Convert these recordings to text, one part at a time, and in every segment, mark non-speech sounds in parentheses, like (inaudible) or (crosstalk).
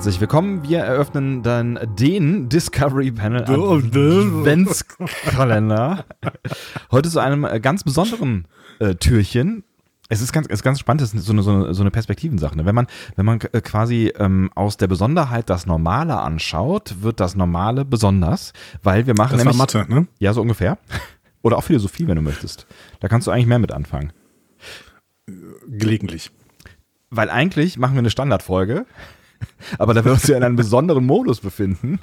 Herzlich willkommen. Wir eröffnen dann den Discovery Panel Adventskalender. Heute zu einem äh, ganz besonderen äh, Türchen. Es ist ganz, es ist ganz spannend, es ist so eine, so eine, so eine Perspektivensache. Ne? Wenn man, wenn man äh, quasi ähm, aus der Besonderheit das Normale anschaut, wird das Normale besonders, weil wir machen Das war Mathe, ne? Ja, so ungefähr. Oder auch Philosophie, wenn du möchtest. Da kannst du eigentlich mehr mit anfangen. Gelegentlich. Weil eigentlich machen wir eine Standardfolge, aber da wir uns ja in einem besonderen Modus befinden,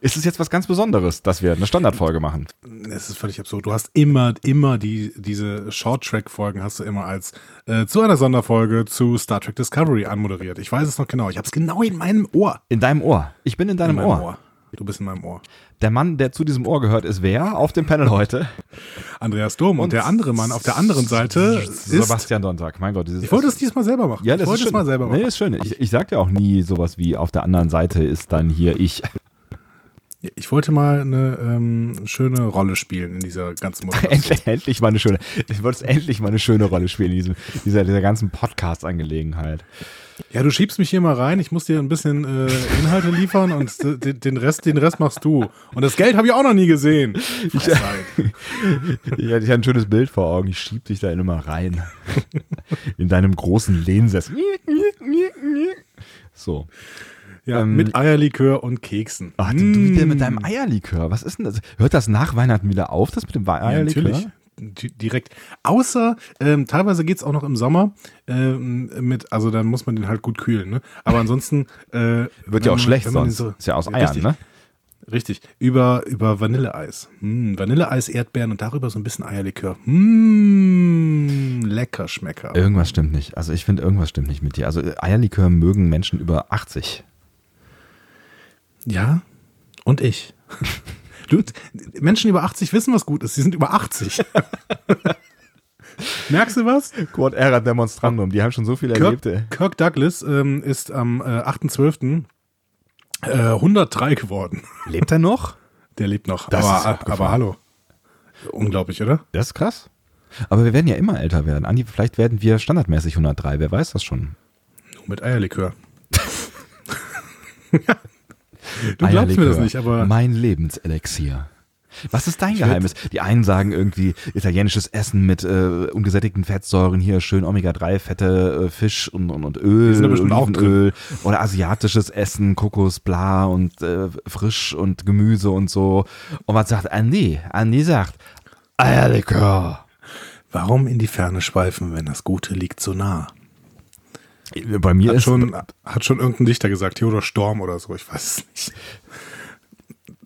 ist es jetzt was ganz Besonderes, dass wir eine Standardfolge machen. Es ist völlig absurd. Du hast immer, immer die, diese Short-Track-Folgen hast du immer als äh, zu einer Sonderfolge zu Star Trek Discovery anmoderiert. Ich weiß es noch genau. Ich habe es genau in meinem Ohr. In deinem Ohr. Ich bin in deinem in Ohr. Ohr. Du bist in meinem Ohr. Der Mann, der zu diesem Ohr gehört, ist wer auf dem Panel heute? Andreas Dom. Und, Und der andere Mann auf der anderen Seite ist. Sebastian Sonntag. Mein Gott, Ich wollte es diesmal selber machen. ja, das ich wollte ist es schön. mal selber machen. Nee, ist schön. Ich, ich sag ja auch nie sowas wie auf der anderen Seite ist dann hier ich. Ich wollte mal eine ähm, schöne Rolle spielen in dieser ganzen (laughs) Moderation. endlich, mal eine schöne, ich wollte endlich mal eine schöne Rolle spielen in diesem, dieser, dieser ganzen Podcast-Angelegenheit. Ja, du schiebst mich hier mal rein. Ich muss dir ein bisschen äh, Inhalte liefern und den Rest, den Rest machst du. Und das Geld habe ich auch noch nie gesehen. Frechheit. (laughs) Ich hatte ein schönes Bild vor Augen. Ich schieb dich da immer rein. In deinem großen Lehnsessel. So. Ja, Ähm, mit Eierlikör und Keksen. Ach, du, wieder mit deinem Eierlikör. Was ist denn das? Hört das nach Weihnachten wieder auf, das mit dem Ja, Eierlikör? natürlich. Di- Direkt. Außer, ähm, teilweise geht's auch noch im Sommer ähm, mit, also dann muss man den halt gut kühlen, ne? Aber ansonsten äh, Wird ja auch man- schlecht sonst. ist ja aus Eiern, richtig, ne? Richtig. Über, über Vanilleeis. Hm, Vanilleeis, Erdbeeren und darüber so ein bisschen Eierlikör. Hm, lecker Schmecker. Irgendwas stimmt nicht. Also ich finde, irgendwas stimmt nicht mit dir. Also Eierlikör mögen Menschen über 80. Ja, und ich. (laughs) Du, Menschen über 80 wissen, was gut ist. Sie sind über 80. (laughs) Merkst du was? Quod erat demonstrandum. Die haben schon so viel erlebt. ey. Kirk, Kirk Douglas ähm, ist am äh, 8.12. Äh, 103 geworden. Lebt er noch? Der lebt noch. Das aber, abgefahren. aber hallo. Unglaublich, oder? Das ist krass. Aber wir werden ja immer älter werden. Andi, vielleicht werden wir standardmäßig 103. Wer weiß das schon? Nur mit Eierlikör. (laughs) du glaubst mir das Eierlikör. nicht, aber Mein Lebenselixier. Was ist dein Geheimnis? Die einen sagen irgendwie italienisches Essen mit äh, ungesättigten Fettsäuren, hier schön Omega-3-Fette, äh, Fisch und, und, und Öl, Olivenöl. Oder asiatisches Essen, Kokos, bla und äh, frisch und Gemüse und so. Und was sagt Andi? Andi sagt Eierlikör. warum in die Ferne schweifen, wenn das Gute liegt so nah? Bei mir Hat ist schon, hat schon irgendein Dichter gesagt, Theodor Storm oder so, ich weiß es nicht.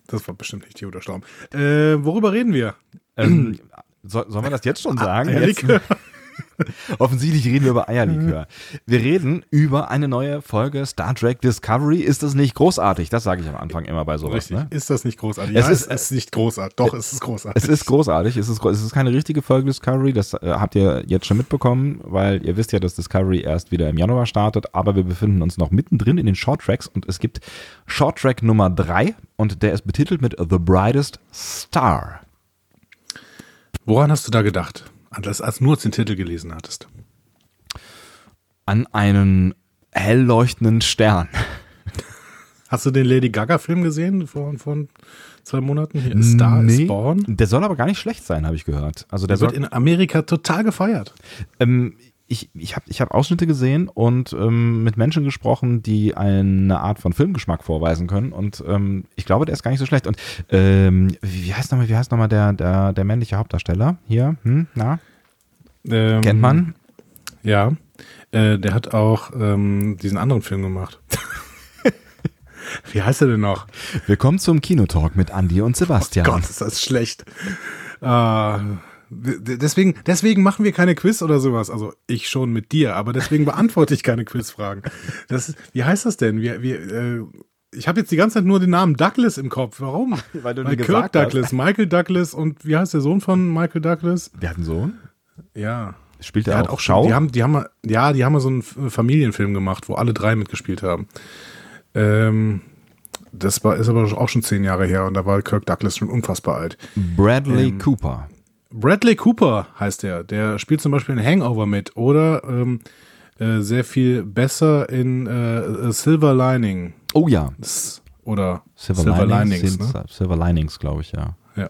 Das war bestimmt nicht Theodor Storm. Äh, worüber reden wir? Ähm, soll, sollen wir das jetzt schon sagen? Jetzt, Eierlikör. (laughs) offensichtlich reden wir über Eierlikör. Wir reden über eine neue Folge Star Trek Discovery. Ist das nicht großartig? Das sage ich am Anfang immer bei sowas. Richtig. Ne? Ist das nicht großartig? Es ja, ist- es ist nicht großartig. Doch, es ist großartig. Es ist großartig. Es ist, es ist keine richtige Folge Discovery. Das äh, habt ihr jetzt schon mitbekommen, weil ihr wisst ja, dass Discovery erst wieder im Januar startet. Aber wir befinden uns noch mittendrin in den Short Tracks und es gibt Short Track Nummer drei und der ist betitelt mit The Brightest Star. Woran hast du da gedacht? Als, als nur den Titel gelesen hattest. An einen hell leuchtenden Stern. Hast du den Lady Gaga-Film gesehen vor, vor zwei Monaten? Hier, Star Nee, is Born. Der soll aber gar nicht schlecht sein, habe ich gehört. Also der Der wird in Amerika total gefeiert. ähm, ich ich habe ich hab Ausschnitte gesehen und ähm, mit Menschen gesprochen, die eine Art von Filmgeschmack vorweisen können. Und ähm, ich glaube, der ist gar nicht so schlecht. Und ähm, wie heißt nochmal, wie heißt noch mal der, der, der männliche Hauptdarsteller hier? Hm, na, Ähm, kennt man? Ja. Äh, der hat auch ähm, diesen anderen Film gemacht. (laughs) Wie heißt er denn noch? Willkommen zum Kinotalk mit Andy und Sebastian. Gott, ist das schlecht. Äh, deswegen, deswegen machen wir keine Quiz oder sowas. Also ich schon mit dir, aber deswegen (laughs) beantworte ich keine Quizfragen. Das, wie heißt das denn? Wir, wir, äh, ich habe jetzt die ganze Zeit nur den Namen Douglas im Kopf. Warum? (laughs) Weil du Weil Kirk gesagt hast. Douglas, Michael Douglas und wie heißt der Sohn von Michael Douglas? Der hat einen Sohn. Ja. Spielt er auch, auch Schau? die haben, die haben, ja, die haben mal so einen Familienfilm gemacht, wo alle drei mitgespielt haben. Ähm, das war, ist aber auch schon zehn Jahre her und da war Kirk Douglas schon unfassbar alt. Bradley ähm, Cooper. Bradley Cooper heißt der. Der spielt zum Beispiel in Hangover mit oder ähm, äh, sehr viel besser in äh, Silver Lining. Oh ja. Oder Silver, Silver Linings, Linings, ne? Silver Linings, glaube ich, ja. Ja.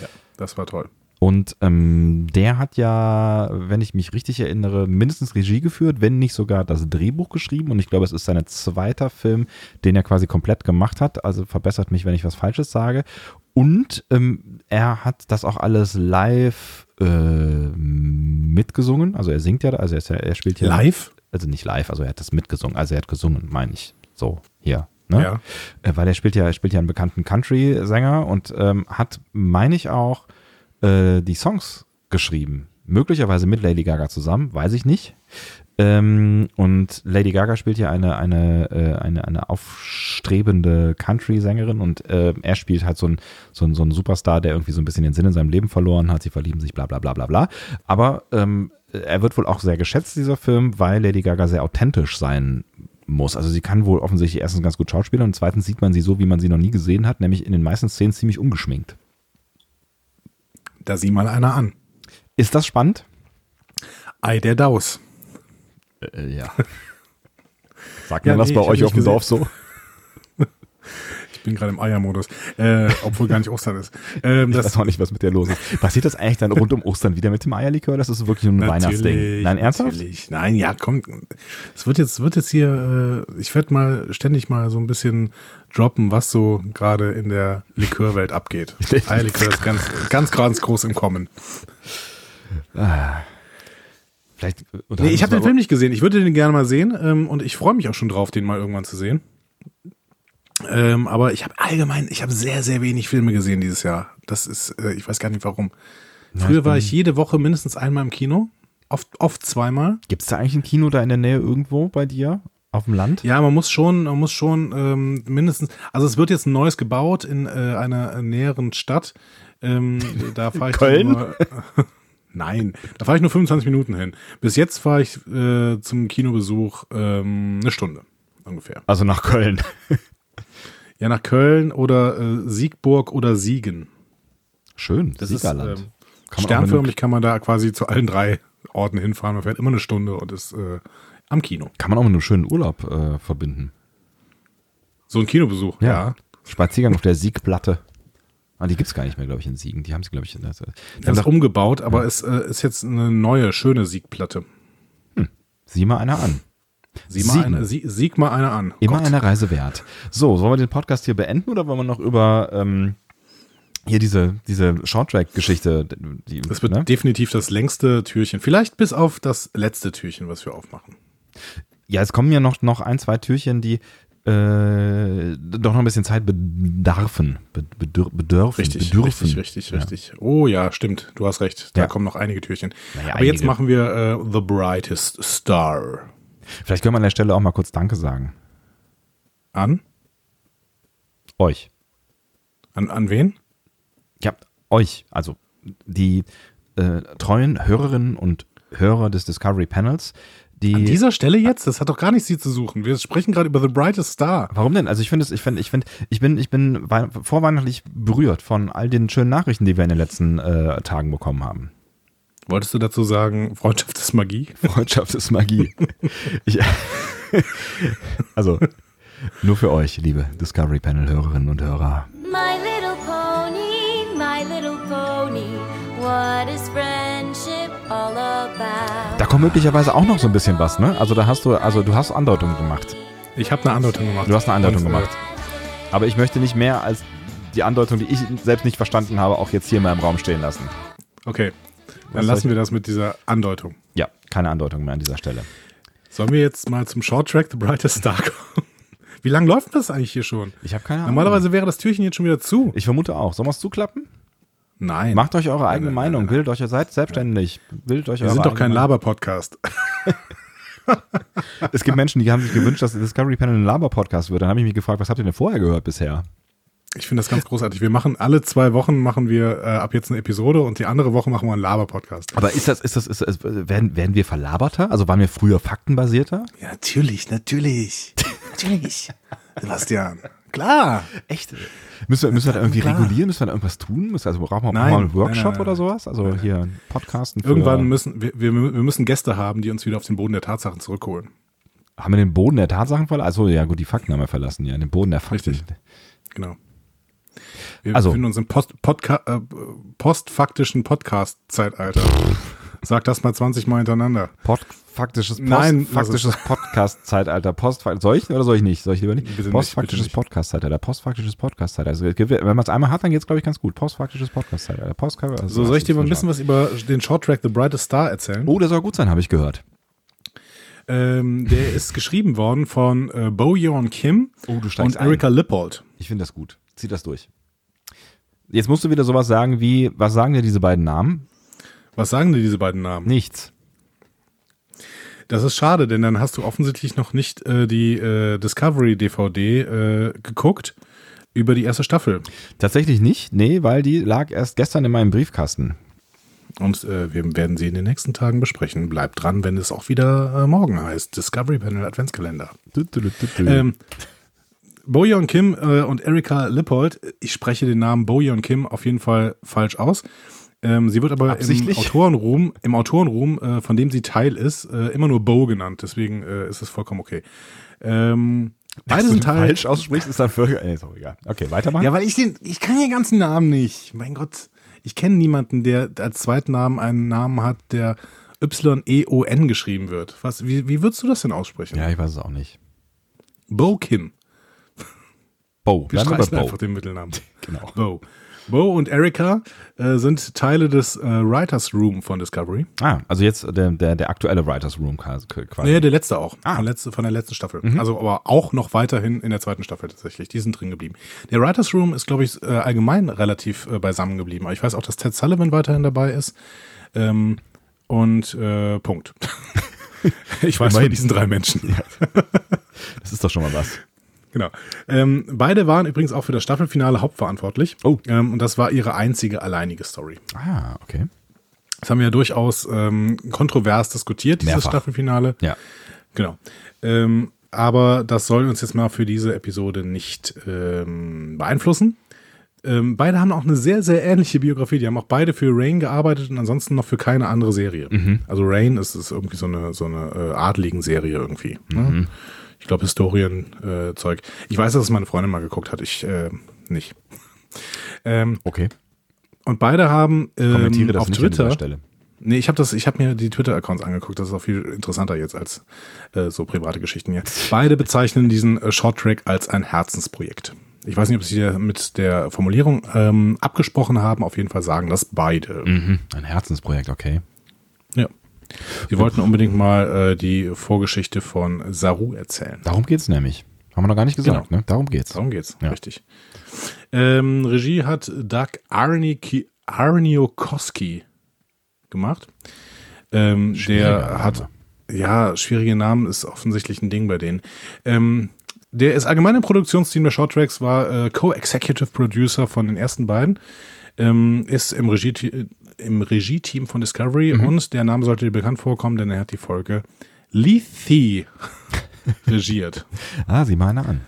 ja, das war toll. Und ähm, der hat ja, wenn ich mich richtig erinnere, mindestens Regie geführt, wenn nicht sogar das Drehbuch geschrieben. Und ich glaube, es ist sein zweiter Film, den er quasi komplett gemacht hat. Also verbessert mich, wenn ich was Falsches sage. Und ähm, er hat das auch alles live äh, mitgesungen. Also er singt ja, also er, ja, er spielt ja. Live? Also nicht live, also er hat das mitgesungen. Also er hat gesungen, meine ich. So, hier. Ne? Ja. Äh, weil er spielt ja, er spielt ja einen bekannten Country-Sänger und ähm, hat, meine ich auch, äh, die Songs geschrieben. Möglicherweise mit Lady Gaga zusammen, weiß ich nicht. Ähm, und Lady Gaga spielt ja eine, eine, äh, eine, eine aufstrebende Country-Sängerin und äh, er spielt halt so ein, so, ein, so ein Superstar, der irgendwie so ein bisschen den Sinn in seinem Leben verloren hat. Sie verlieben sich, bla bla bla bla bla. Aber ähm, er wird wohl auch sehr geschätzt, dieser Film, weil Lady Gaga sehr authentisch sein muss. Also sie kann wohl offensichtlich erstens ganz gut schauspielen und zweitens sieht man sie so, wie man sie noch nie gesehen hat, nämlich in den meisten Szenen ziemlich ungeschminkt. Da sieh mal einer an. Ist das spannend? Ei der Daus. Äh, ja. (laughs) Sagt Ja, man das nee, bei ich euch auf dem Dorf so? (laughs) Ich bin gerade im Eiermodus, äh, obwohl gar nicht Ostern ist. Ähm, Ich das, weiß auch nicht, was mit dir los ist. Passiert das eigentlich dann rund um Ostern wieder mit dem Eierlikör? Das ist wirklich nur ein Weihnachtsding. Nein, ernsthaft? Natürlich. Nein, ja, komm. Es wird jetzt, wird jetzt hier, äh, ich werde mal ständig mal so ein bisschen droppen, was so gerade in der Likörwelt abgeht. (laughs) Eierlikör ist ganz, ganz, ganz groß im Kommen. Vielleicht Nee, ich habe den Film nicht gesehen. Ich würde den gerne mal sehen ähm, und ich freue mich auch schon drauf, den mal irgendwann zu sehen. Ähm, aber ich habe allgemein, ich habe sehr, sehr wenig Filme gesehen dieses Jahr. Das ist, äh, ich weiß gar nicht warum. Früher ich war ich jede Woche mindestens einmal im Kino, oft, oft zweimal. Gibt es da eigentlich ein Kino da in der Nähe irgendwo bei dir? Auf dem Land? Ja, man muss schon, man muss schon ähm, mindestens, also es wird jetzt ein neues gebaut in äh, einer näheren Stadt. Ähm, da fahre ich Köln? Nur, (laughs) Nein, da fahre ich nur 25 Minuten hin. Bis jetzt fahre ich äh, zum Kinobesuch ähm, eine Stunde ungefähr. Also nach Köln. (laughs) Ja, nach Köln oder äh, Siegburg oder Siegen. Schön, Das Siegerland. ist ähm, Kann sternförmig kann man da quasi zu allen drei Orten hinfahren. Man fährt immer eine Stunde und ist äh, am Kino. Kann man auch mit einem schönen Urlaub äh, verbinden. So ein Kinobesuch, ja. Spaziergang auf der Siegplatte. Ah, die gibt es gar nicht mehr, glaube ich, in Siegen. Die haben sie, glaube ich, in der. Die haben doch, umgebaut, aber es äh, ist jetzt eine neue, schöne Siegplatte. sieh mal einer an. Sieh mal, eine, sie, sieg mal eine an. Immer Gott. eine Reise wert. So, sollen wir den Podcast hier beenden oder wollen wir noch über ähm, hier diese, diese Shorttrack-Geschichte? Die, Das wird ne? definitiv das längste Türchen. Vielleicht bis auf das letzte Türchen, was wir aufmachen. Ja, es kommen ja noch, noch ein, zwei Türchen, die äh, doch noch ein bisschen Zeit bedarfen. Be bedür bedürfen. Richtig, bedürfen. richtig, richtig, Ja. richtig. Oh ja, stimmt. Du hast recht. Da Ja. kommen noch einige Türchen. Naja, aber jetzt einige. machen wir äh, The Brightest Star Vielleicht können wir an der Stelle auch mal kurz Danke sagen. an. Euch. An, an wen? Ja, euch. Also die äh, treuen Hörerinnen und Hörer des Discovery Panels, die. An dieser Stelle jetzt? Das hat doch gar nichts hier zu suchen. Wir sprechen gerade über The Brightest Star. Warum denn? Also ich finde es, ich finde, ich finde, ich bin, ich bin wei- vorweihnachtlich berührt von all den schönen Nachrichten, die wir in den letzten äh, Tagen bekommen haben. Wolltest du dazu sagen, Freundschaft ist Magie? (laughs) Freundschaft ist Magie. ich, (laughs) also nur für euch, liebe Discovery Panel Hörerinnen und Hörer. My little pony, my little pony, what is about? Da kommt möglicherweise auch noch so ein bisschen was, ne? Also da hast du, also du hast Andeutungen gemacht. Ich habe eine Andeutung gemacht. Du hast eine Andeutung Und, äh, gemacht. Aber ich möchte nicht mehr als die Andeutung, die ich selbst nicht verstanden habe, auch jetzt hier mal im Raum stehen lassen. Okay, Was dann soll lassen wir das mit dieser Andeutung. Ja, keine Andeutung mehr an dieser Stelle. Sollen wir jetzt mal zum Short Track The Brightest Star kommen? (laughs) Wie lange läuft das eigentlich hier schon? Ich habe keine Ahnung. Normalerweise wäre das Türchen jetzt schon wieder zu. Ich vermute auch. Sollen wir es zuklappen? Nein. Macht euch eure eigene nein, nein, Meinung. nein. Bildet euch, ihr seid selbstständig. Bildet euch wir sind doch kein Laber-Podcast. (laughs) Es gibt Menschen, die haben sich gewünscht, dass Discovery Panel ein Laber-Podcast wird. Dann habe ich mich gefragt, was habt ihr denn vorher gehört bisher? Ich finde das ganz großartig. Wir machen alle zwei Wochen machen wir äh, ab jetzt eine Episode und die andere Woche machen wir einen Laber-Podcast. Aber ist das, ist das, ist das, werden, werden wir verlaberter? Also waren wir früher faktenbasierter? Ja, natürlich, natürlich. (laughs) natürlich. Sebastian. Klar. Echt? Müssen wir, müssen wir da irgendwie Klar. regulieren? Müssen wir da irgendwas tun? Müssen, also brauchen wir, Nein, brauchen wir einen nein, Workshop nein, nein, oder sowas? Also hier ein Podcasten für, Irgendwann müssen wir, wir, wir müssen Gäste haben, die uns wieder auf den Boden der Tatsachen zurückholen. Haben wir den Boden der Tatsachen verlassen? Also ja gut, die Fakten haben wir verlassen, ja, den Boden der Fakten. Richtig. Genau. Wir Also- befinden uns im Post, Podca äh, postfaktischen Podcast-Zeitalter. Sag das mal 20 Mal hintereinander. Pod, faktisches, Post, Nein, faktisches (laughs) Podcast-Zeitalter. Post, soll ich oder soll ich nicht? Soll ich lieber nicht? Bitte Postfaktisches. Podcast-Zeitalter. Postfaktisches Podcast-Zeitalter. Also, wenn man es einmal hat, dann geht es, glaube ich, ganz gut. Postfaktisches Podcast-Zeitalter. Post also, So, soll ich dir mal ein bisschen was über den Shorttrack The Brightest Star erzählen? Oh, der soll gut sein, habe ich gehört. Ähm, der ist geschrieben worden von äh, Bo Yeon Kim Oh, du und steigst ein. Erika Lippold. Ich finde das gut. Zieh das durch. Jetzt musst du wieder sowas sagen wie, was sagen dir diese beiden Namen? Was sagen dir diese beiden Namen? Nichts. Das ist schade, denn dann hast du offensichtlich noch nicht äh, die äh, Discovery DVD äh, geguckt über die erste Staffel. Tatsächlich nicht, nee, weil die lag erst gestern in meinem Briefkasten. Und äh, wir werden sie in den nächsten Tagen besprechen. Bleibt dran, wenn es auch wieder äh, morgen heißt. Discovery Panel Adventskalender. Ähm, Boyeon Kim äh, und Erika Lippold, ich spreche den Namen Boyeon Kim auf jeden Fall falsch aus. Ähm, sie wird aber im? Autorenruhm, im Autorenruhm äh, von dem sie Teil ist, äh, immer nur Bo genannt. Deswegen äh, ist es vollkommen okay. Ähm, beide sind Teil. falsch aussprichst, ist dann völlig, nee, ist auch egal. Okay, weitermachen. Ja, weil ich den, ich kann den ganzen Namen nicht. Mein Gott, ich kenne niemanden, der als zweiten Namen einen Namen hat, der Y-E-O-N geschrieben wird. Was, wie, wie würdest du das denn aussprechen? ja, ich weiß es auch nicht. Bo Kim. Bo, Wir streichen Bo. einfach den Mittelnamen. (laughs) Genau. Bo. Bo und Erika äh, sind Teile des äh, Writers Room von Discovery. Ah, also jetzt der, der, der aktuelle Writers Room quasi. Naja, der letzte auch. Ah. Von, letzte, von der letzten Staffel. Also aber auch noch weiterhin in der zweiten Staffel tatsächlich. Die sind drin geblieben. Der Writers Room ist, glaube ich, äh, allgemein relativ äh, beisammen geblieben. Aber ich weiß auch, dass Ted Sullivan weiterhin dabei ist. Ähm, und äh, Punkt. (laughs) ich weiß von Immerhin. diesen drei Menschen. (laughs) Das ist doch schon mal was. Genau. Ähm, beide waren übrigens auch für das Staffelfinale hauptverantwortlich. Oh. Ähm, und das war ihre einzige alleinige Story. Ah, okay. Das haben wir ja durchaus ähm, kontrovers diskutiert, dieses Mehrfach. Staffelfinale. Ja. Genau. Ähm, aber das soll uns jetzt mal für diese Episode nicht ähm, beeinflussen. Ähm, beide haben auch eine sehr, sehr ähnliche Biografie. Die haben auch beide für Rain gearbeitet und ansonsten noch für keine andere Serie. Also Rain ist, ist irgendwie so eine, so eine äh, adligen Serie irgendwie. Ne? Ich glaube, Historien-Zeug. Äh, ich weiß, dass es meine Freundin mal geguckt hat. Ich äh, nicht. (laughs) Ähm, Okay. und beide haben ähm, Kommentiere das auf nicht an dieser Twitter. Stelle. Nee, ich habe das, ich habe mir die Twitter-Accounts angeguckt. Das ist auch viel interessanter jetzt als äh, so private Geschichten hier. (laughs) Beide bezeichnen diesen äh, Short-Track als ein Herzensprojekt. Ich weiß nicht, ob sie mit der Formulierung ähm, abgesprochen haben. Auf jeden Fall sagen das beide. Mhm. Ein Herzensprojekt, okay. Ja. Sie wollten unbedingt mal äh, die Vorgeschichte von Saru erzählen. Darum geht's nämlich. Haben wir noch gar nicht gesagt, Genau. ne? Darum geht's. Darum geht's, Ja. richtig. Ähm, Regie hat Doug Arniokoski gemacht. Ähm, der Name. hat, ja, schwierige Namen ist offensichtlich ein Ding bei denen. Ähm, der ist allgemein im Produktionsteam der Short Tracks, war äh, Co-Executive Producer von den ersten beiden, ähm, ist im Regie im Regie-Team von Discovery Mhm. und der Name sollte dir bekannt vorkommen, denn er hat die Folge Lethe (laughs) regiert. Ah, sieh mal einer an.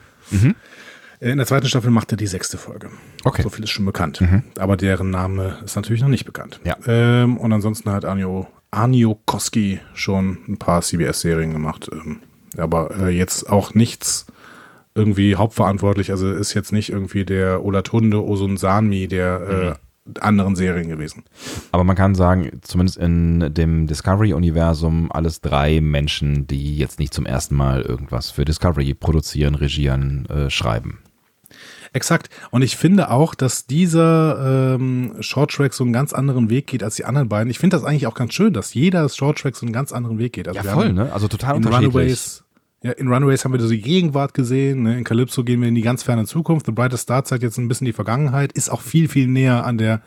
In der zweiten Staffel macht er die sechste Folge. Okay. So viel ist schon bekannt. Aber deren Name ist natürlich noch nicht bekannt. Ja. Ähm, und ansonsten hat Anio, Anio Koski schon ein paar CBS-Serien gemacht. Ähm, aber äh, jetzt auch nichts irgendwie hauptverantwortlich. Also ist jetzt nicht irgendwie der Olatunde Osun Sanmi der äh, anderen Serien gewesen. Aber man kann sagen, zumindest in dem Discovery-Universum, alles drei Menschen, die jetzt nicht zum ersten Mal irgendwas für Discovery produzieren, regieren, äh, schreiben. Exakt. Und ich finde auch, dass dieser ähm, Shorttrack so einen ganz anderen Weg geht als die anderen beiden. Ich finde das eigentlich auch ganz schön, dass jeder Shorttrack so einen ganz anderen Weg geht. Also wir haben ne? Also total unterschiedlich. Runaways, ja, in Runaways haben wir die Gegenwart gesehen, ne? in Calypso gehen wir in die ganz ferne Zukunft. The Brightest Star zeigt jetzt ein bisschen die Vergangenheit, ist auch viel, viel näher an der,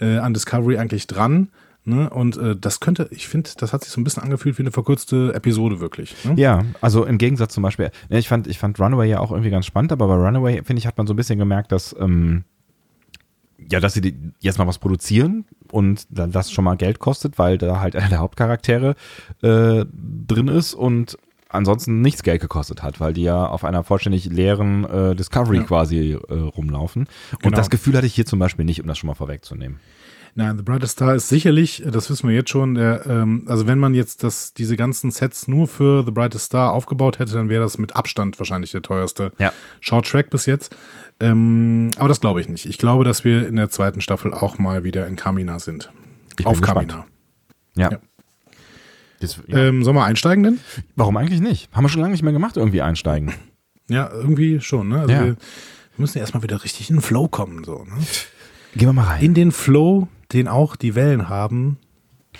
äh, an Discovery eigentlich dran. Ne? Und äh, das könnte, ich finde, das hat sich so ein bisschen angefühlt wie eine verkürzte Episode wirklich. Ne? Ja, also im Gegensatz zum Beispiel, ne, ich fand, ich fand Runaway ja auch irgendwie ganz spannend, aber bei Runaway, finde ich, hat man so ein bisschen gemerkt, dass, ähm, ja, dass sie jetzt mal was produzieren und dann das schon mal Geld kostet, weil da halt einer der Hauptcharaktere äh, drin ist und ansonsten nichts Geld gekostet hat, weil die ja auf einer vollständig leeren äh, Discovery Ja. quasi äh, rumlaufen. Und Genau. das Gefühl hatte ich hier zum Beispiel nicht, um das schon mal vorwegzunehmen. Nein, The Brightest Star ist sicherlich, das wissen wir jetzt schon, der, ähm, also wenn man jetzt das, diese ganzen Sets nur für The Brightest Star aufgebaut hätte, dann wäre das mit Abstand wahrscheinlich der teuerste Ja. Short Track bis jetzt. Ähm, aber das glaube ich nicht. Ich glaube, dass wir in der zweiten Staffel auch mal wieder in Kamina sind. Ich bin Auf gespannt. Kamina. Ja. Ja. Das, ja. Ähm, sollen wir einsteigen denn? Warum eigentlich nicht? Haben wir schon lange nicht mehr gemacht, irgendwie einsteigen. Ja, irgendwie schon. Ne? Also Ja. wir, müssen ja erstmal wieder richtig in den Flow kommen. So, ne? Gehen wir mal rein. In den Flow, den auch die Wellen haben,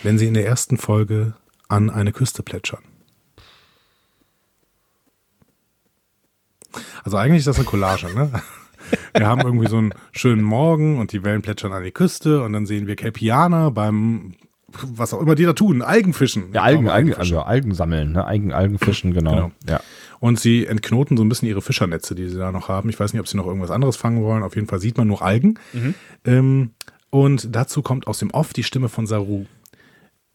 wenn sie in der ersten Folge an eine Küste plätschern. Also eigentlich ist das eine Collage, ne? (laughs) Wir haben irgendwie so einen schönen Morgen und die Wellen plätschern an die Küste und dann sehen wir Capianer beim, was auch immer die da tun, Algenfischen. ja, Algen, glaube, Algen, also Algen sammeln, ne? Algen, Algenfischen, (clears throat) genau. Genau. Ja. Und sie entknoten so ein bisschen ihre Fischernetze, die sie da noch haben. Ich weiß nicht, ob sie noch irgendwas anderes fangen wollen. Auf jeden Fall sieht man nur Algen. Ähm, und dazu kommt aus dem Off die Stimme von Saru.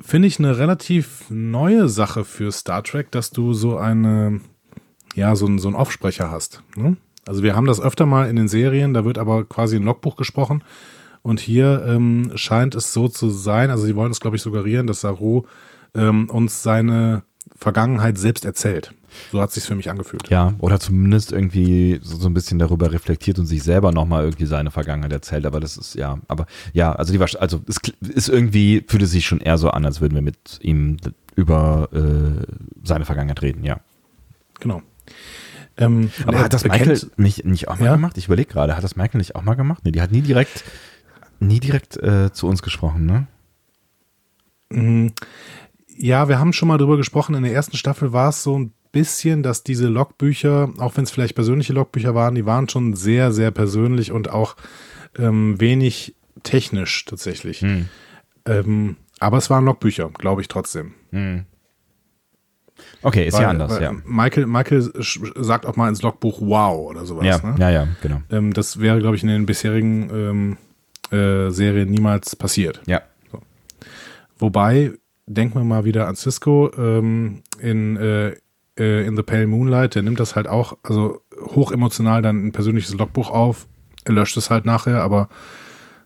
Finde ich eine relativ neue Sache für Star Trek, dass du so eine, ja, so, einen- so einen Offsprecher hast. Ne? Also wir haben das öfter mal in den Serien, da wird aber quasi ein Logbuch gesprochen. Und hier ähm, scheint es so zu sein, also sie wollen es, glaube ich, suggerieren, dass Saru ähm, uns seine Vergangenheit selbst erzählt. So hat es sich für mich angefühlt. Ja, oder zumindest irgendwie so, so ein bisschen darüber reflektiert und sich selber nochmal irgendwie seine Vergangenheit erzählt. Aber das ist, ja, aber ja, also die also es ist irgendwie, fühlt es sich schon eher so an, als würden wir mit ihm über äh, seine Vergangenheit reden, ja. Genau. Ähm, Aber er hat das Michael nicht, nicht auch mal Ja? gemacht? Ich überlege gerade, hat das Michael nicht auch mal gemacht? Nee, die hat nie direkt, nie direkt äh, zu uns gesprochen, ne? Ja, wir haben schon mal drüber gesprochen. In der ersten Staffel war es so ein bisschen, dass diese Logbücher, auch wenn es vielleicht persönliche Logbücher waren, die waren schon sehr, sehr persönlich und auch ähm, wenig technisch tatsächlich. Ähm, aber es waren Logbücher, glaube ich trotzdem. Okay, ist ja Weil- anders, weil ja. Michael, Michael sagt auch mal ins Logbuch Wow oder sowas. Ja, ne? ja, ja, genau. Ähm, das wäre, glaube ich, in den bisherigen ähm, äh, Serien niemals passiert. Ja. Wobei, denken wir mal wieder an Cisco ähm, in, äh, äh, in The Pale Moonlight, der nimmt das halt auch, also hochemotional dann ein persönliches Logbuch auf, er löscht es halt nachher, aber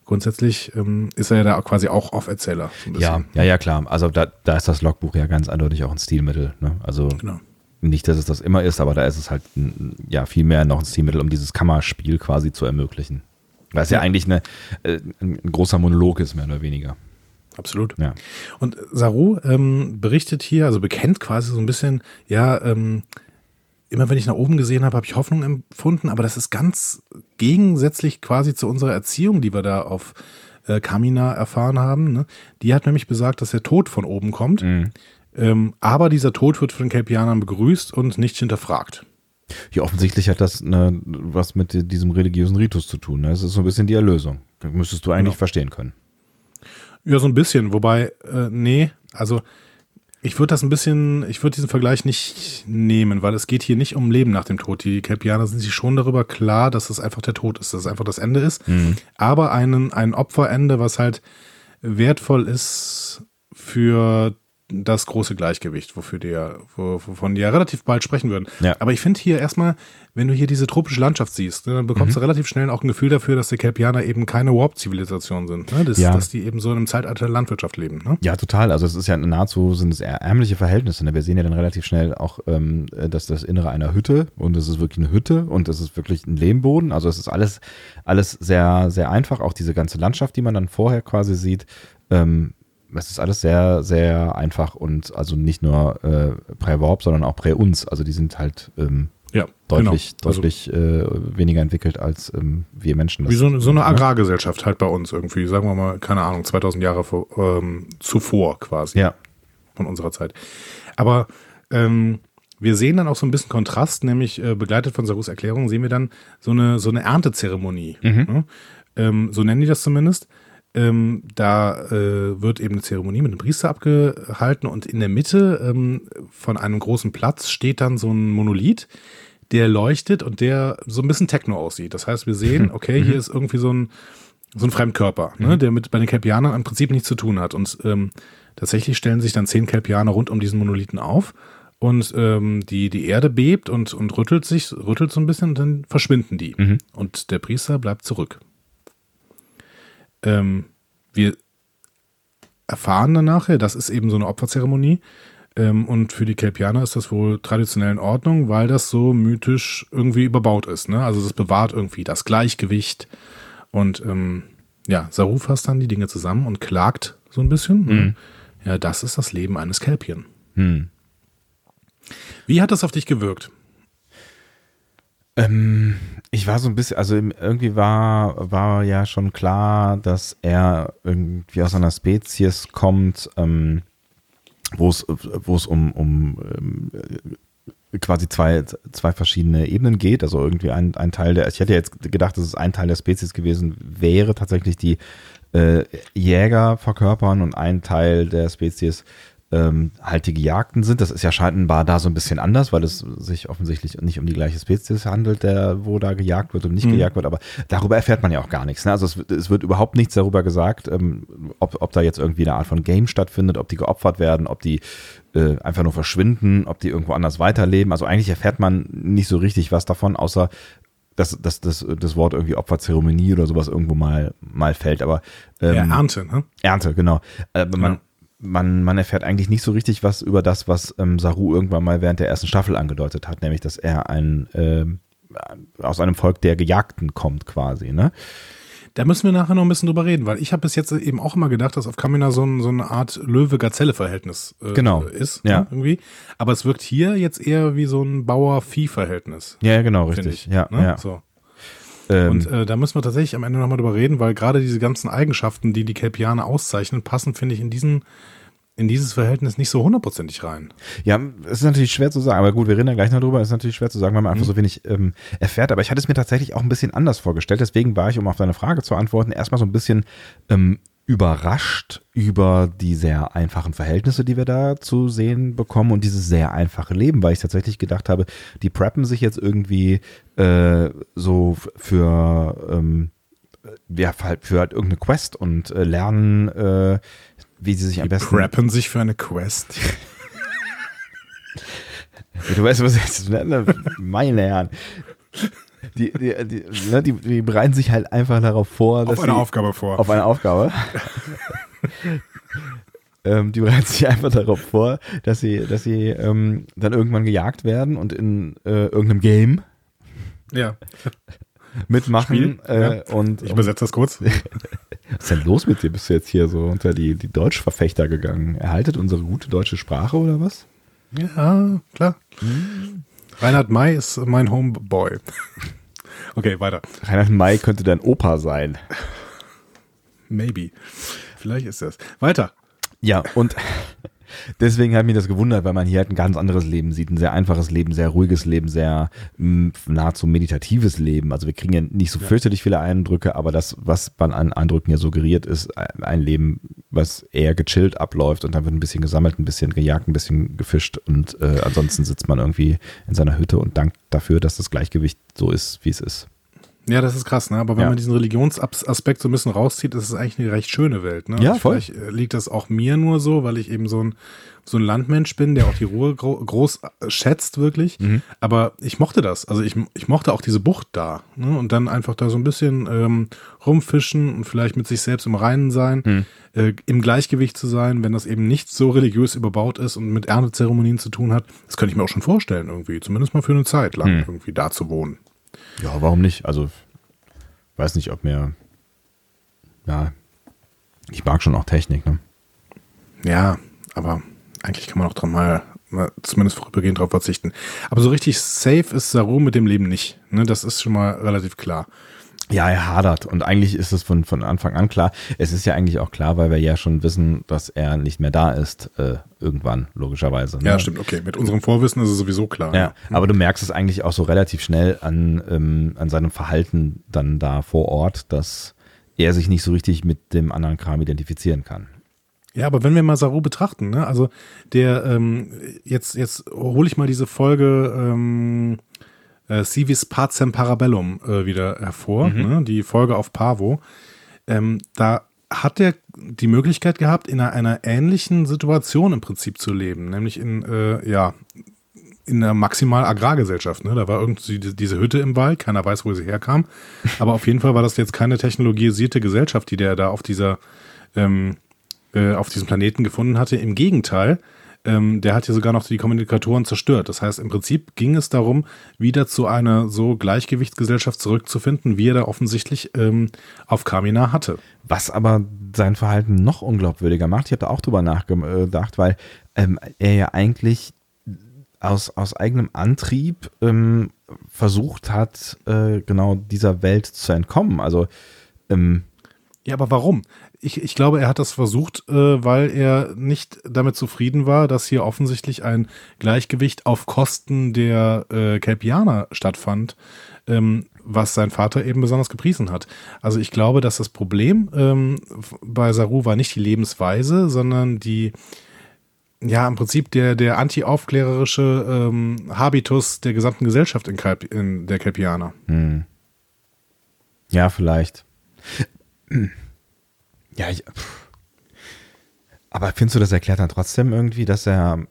grundsätzlich ähm, ist er ja da quasi auch Auferzähler. So ein Ja, ja, ja, klar. Also da, da ist das Logbuch ja ganz eindeutig auch ein Stilmittel. Ne? Also Genau. nicht, dass es das immer ist, aber da ist es halt ja viel mehr noch ein Stilmittel, um dieses Kammerspiel quasi zu ermöglichen. Weil es ja, eigentlich eine, äh, ein großer Monolog ist, mehr oder weniger. Absolut. Ja. Und Saru ähm, berichtet hier, also bekennt quasi so ein bisschen, ja, ähm, immer wenn ich nach oben gesehen habe, habe ich Hoffnung empfunden, aber das ist ganz gegensätzlich quasi zu unserer Erziehung, die wir da auf äh, Kamina erfahren haben. Ne? Die hat nämlich besagt, dass der Tod von oben kommt, ähm, aber dieser Tod wird von den Kelpianern begrüßt und nicht hinterfragt. Ja, offensichtlich hat das ne, was mit diesem religiösen Ritus zu tun. Ne? Das ist so ein bisschen die Erlösung. Das müsstest du eigentlich Genau. verstehen können. Ja, so ein bisschen, wobei, äh, nee, also ich würde das ein bisschen, ich würde diesen Vergleich nicht nehmen, weil es geht hier nicht um Leben nach dem Tod. Die Kelpianer sind sich schon darüber klar, dass es einfach der Tod ist, dass es einfach das Ende ist. Aber einen, ein Opferende, was halt wertvoll ist für das große Gleichgewicht, wofür die ja, wo- wovon die ja relativ bald sprechen würden. Ja. Aber ich finde hier erstmal, wenn du hier diese tropische Landschaft siehst, ne, dann bekommst du relativ schnell auch ein Gefühl dafür, dass die Kelpianer eben keine Warp-Zivilisation sind. Ne? Das, Ja. Dass die eben so in einem Zeitalter der Landwirtschaft leben. Ne? Ja, total. Also es ist ja nahezu sind es ärmliche Verhältnisse. Ne? Wir sehen ja dann relativ schnell auch, ähm, dass das Innere einer Hütte und es ist wirklich eine Hütte und es ist wirklich ein Lehmboden. Also es ist alles, alles sehr, sehr einfach. Auch diese ganze Landschaft, die man dann vorher quasi sieht, ähm, es ist alles sehr, sehr einfach und also nicht nur äh, Prä-Warp, sondern auch Prä-Uns. Also die sind halt ähm, Ja, deutlich, genau. Also deutlich äh, weniger entwickelt als ähm, wir Menschen. wie so, so eine ne? Agrargesellschaft halt bei uns irgendwie, sagen wir mal, keine Ahnung, 2000 Jahre vor, ähm, zuvor quasi. Ja, von unserer Zeit. Aber ähm, wir sehen dann auch so ein bisschen Kontrast, nämlich äh, begleitet von Sarus Erklärung, sehen wir dann so eine, so eine Erntezeremonie. Ne? Ähm, so nennen die das zumindest. Ähm, da äh, wird eben eine Zeremonie mit einem Priester abgehalten und in der Mitte ähm, von einem großen Platz steht dann so ein Monolith, der leuchtet und der so ein bisschen Techno aussieht. Das heißt, wir sehen, (laughs) okay, hier ist irgendwie so ein, so ein Fremdkörper, ne, der mit bei den Kelpianern im Prinzip nichts zu tun hat. Und ähm, tatsächlich stellen sich dann zehn Kelpianer rund um diesen Monolithen auf und ähm, die, die Erde bebt und, und rüttelt sich, rüttelt so ein bisschen und dann verschwinden die. Mhm. Und der Priester bleibt zurück. Ähm, wir erfahren dann nachher, das ist eben so eine Opferzeremonie. Ähm, und für die Kelpianer ist das wohl traditionell in Ordnung, weil das so mythisch irgendwie überbaut ist. Ne? Also das bewahrt irgendwie das Gleichgewicht. Und ähm, ja, Saru fasst dann die Dinge zusammen und klagt so ein bisschen. Ne? Ja, das ist das Leben eines Kelpien. Hm. Wie hat das auf dich gewirkt? Ähm, ich war so ein bisschen, also irgendwie war, war ja schon klar, dass er irgendwie aus einer Spezies kommt, ähm, wo es, um, um ähm, äh, quasi zwei, zwei verschiedene Ebenen geht. Also irgendwie ein, ein Teil der, ich hätte jetzt gedacht, dass es ein Teil der Spezies gewesen wäre, tatsächlich die äh, Jäger verkörpern und ein Teil der Spezies ähm, halt die Gejagten sind. Das ist ja scheinbar da so ein bisschen anders, weil es sich offensichtlich nicht um die gleiche Spezies handelt, der, wo da gejagt wird und nicht gejagt wird. Aber darüber erfährt man ja auch gar nichts. Ne? Also es, wird- es wird überhaupt nichts darüber gesagt, ähm, ob, ob da jetzt irgendwie eine Art von Game stattfindet, ob die geopfert werden, ob die äh, einfach nur verschwinden, ob die irgendwo anders weiterleben. Also eigentlich erfährt man nicht so richtig was davon, außer dass, dass, dass das Wort irgendwie Opferzeremonie oder sowas irgendwo mal, mal fällt. Aber ähm, ja, Ernte, ne? Ernte, genau. Aber man, Ja. Man, man erfährt eigentlich nicht so richtig was über das, was ähm, Saru irgendwann mal während der ersten Staffel angedeutet hat, nämlich, dass er ein ähm, aus einem Volk der Gejagten kommt, quasi, ne? Da müssen wir nachher noch ein bisschen drüber reden, weil ich habe bis jetzt eben auch immer gedacht, dass auf Kamina so, ein, so eine Art Löwe-Gazelle-Verhältnis äh, Genau. ist. Ja. Ne, irgendwie. Aber es wirkt hier jetzt eher wie so ein Bauer-Vieh-Verhältnis. Ja, ja, genau, richtig. Ich, ja, ne? ja. So. Ähm, Und äh, da müssen wir tatsächlich am Ende nochmal drüber reden, weil gerade diese ganzen Eigenschaften, die die Kelpianer auszeichnen, passen, finde ich, in diesen in dieses Verhältnis nicht so hundertprozentig rein. Ja, es ist natürlich schwer zu sagen, aber gut, wir reden da gleich noch drüber. Es ist natürlich schwer zu sagen, weil man einfach so wenig ähm, erfährt. Aber ich hatte es mir tatsächlich auch ein bisschen anders vorgestellt. Deswegen war ich, um auf deine Frage zu antworten, erstmal so ein bisschen ähm, überrascht über die sehr einfachen Verhältnisse, die wir da zu sehen bekommen und dieses sehr einfache Leben, weil ich tatsächlich gedacht habe, die preppen sich jetzt irgendwie äh, so für ähm, ja, halt für halt irgendeine Quest und äh, lernen, äh, wie sie sich am besten Preppen sich für eine Quest. (laughs) Du weißt, was ich jetzt ne, meine Herren. Die, die, die, ne, die, die bereiten sich halt einfach darauf vor, dass Auf eine sie, Aufgabe vor. auf eine Aufgabe. (laughs) ähm, die bereiten sich einfach darauf vor, dass sie, dass sie ähm, dann irgendwann gejagt werden und in äh, irgendeinem Game ja, mitmachen. Äh, ja. und, ich übersetze das kurz. (laughs) was ist denn los mit dir? Bist du jetzt hier so unter die, die Deutschverfechter gegangen? Erhaltet unsere gute deutsche Sprache oder was? Ja, klar. Reinhard May ist mein Homeboy. (laughs) Okay, weiter. Reinhard May könnte dein Opa sein. Maybe. Vielleicht ist das. Weiter. Ja, und deswegen hat mich das gewundert, weil man hier halt ein ganz anderes Leben sieht. Ein sehr einfaches Leben, sehr ruhiges Leben, sehr mh, nahezu meditatives Leben. Also wir kriegen ja nicht so fürchterlich viele Eindrücke, aber das, was man an Eindrücken ja suggeriert, ist ein Leben, was eher gechillt abläuft und dann wird ein bisschen gesammelt, ein bisschen gejagt, ein bisschen gefischt und äh, ansonsten sitzt man irgendwie in seiner Hütte und dankt dafür, dass das Gleichgewicht so ist, wie es ist. Ja, das ist krass, ne? Aber wenn Ja. man diesen Religionsaspekt so ein bisschen rauszieht, ist es eigentlich eine recht schöne Welt, ne? Ja, Und voll. Vielleicht äh, liegt das auch mir nur so, weil ich eben so ein, so ein Landmensch bin, der auch die Ruhe gro groß äh, schätzt, wirklich. Mhm. Aber ich mochte das. Also ich, ich mochte auch diese Bucht da. Ne? Und dann einfach da so ein bisschen ähm, rumfischen und vielleicht mit sich selbst im Reinen sein, Mhm. äh, im Gleichgewicht zu sein, wenn das eben nicht so religiös überbaut ist und mit Erntezeremonien zu tun hat. Das könnte ich mir auch schon vorstellen, irgendwie. Zumindest mal für eine Zeit lang Mhm. irgendwie da zu wohnen. Ja, warum nicht? Also, weiß nicht, ob mir. Ja, ich mag schon auch Technik, ne? Ja, aber eigentlich kann man auch dran mal, mal zumindest vorübergehend drauf verzichten. Aber so richtig safe ist Saru mit dem Leben nicht. Ne? Das ist schon mal relativ klar. Ja, er hadert. Und eigentlich ist es von, von Anfang an klar. Es ist ja eigentlich auch klar, weil wir ja schon wissen, dass er nicht mehr da ist, äh, irgendwann, logischerweise. ne? Ja, stimmt, okay. Mit unserem Vorwissen ist es sowieso klar. Ja, aber du merkst es eigentlich auch so relativ schnell an, ähm, an seinem Verhalten dann da vor Ort, dass er sich nicht so richtig mit dem anderen Kram identifizieren kann. Ja, aber wenn wir mal Saru betrachten, ne? also der, ähm, jetzt, jetzt hole ich mal diese Folge ähm, äh, Civis Pacem Parabellum äh, wieder hervor, ne? die Folge auf Pavo. Ähm, da hat er die Möglichkeit gehabt, in einer, einer ähnlichen Situation im Prinzip zu leben, nämlich in, äh, ja, in einer maximal Agrargesellschaft. Ne? Da war irgendwie die- diese Hütte im Wald, keiner weiß, wo sie herkam. Aber auf jeden Fall war das jetzt keine technologisierte Gesellschaft, die der da auf dieser, ähm, äh, auf diesem Planeten gefunden hatte. Im Gegenteil, ähm, der hat ja sogar noch die Kommunikatoren zerstört. Das heißt, im Prinzip ging es darum, wieder zu einer so Gleichgewichtsgesellschaft zurückzufinden, wie er da offensichtlich ähm, auf Kamina hatte. Was aber sein Verhalten noch unglaubwürdiger macht, ich habe da auch drüber nachgedacht, weil ähm, er ja eigentlich aus, aus eigenem Antrieb ähm, versucht hat, äh, genau dieser Welt zu entkommen. Also, ähm, Ja, aber warum? Ich, ich glaube, er hat das versucht, äh, weil er nicht damit zufrieden war, dass hier offensichtlich ein Gleichgewicht auf Kosten der äh, Kelpianer stattfand, ähm, was sein Vater eben besonders gepriesen hat. Also ich glaube, dass das Problem ähm, bei Saru war nicht die Lebensweise, sondern die, ja, im Prinzip der, der anti-aufklärerische ähm, Habitus der gesamten Gesellschaft in, Kelp in der Kelpianer. ja, vielleicht. (clears throat) Ja, ich, aber findest du, das erklärt dann trotzdem irgendwie, dass er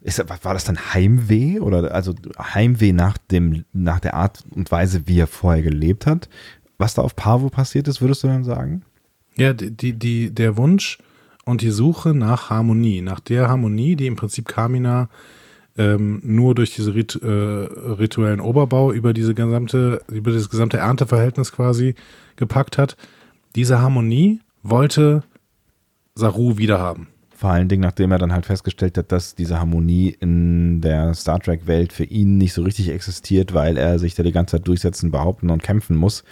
ist, war das dann Heimweh oder also Heimweh nach dem nach der Art und Weise, wie er vorher gelebt hat? Was da auf Pavo passiert ist, würdest du dann sagen? Ja, die, die, der Wunsch und die Suche nach Harmonie, nach der Harmonie, die im Prinzip Kamina ähm, nur durch diese Rit, äh, rituellen Oberbau über diese gesamte, über das gesamte Ernteverhältnis quasi gepackt hat. Diese Harmonie wollte Saru wiederhaben. Vor allen Dingen, nachdem er dann halt festgestellt hat, dass diese Harmonie in der Star Trek-Welt für ihn nicht so richtig existiert, weil er sich da die ganze Zeit durchsetzen, behaupten und kämpfen muss.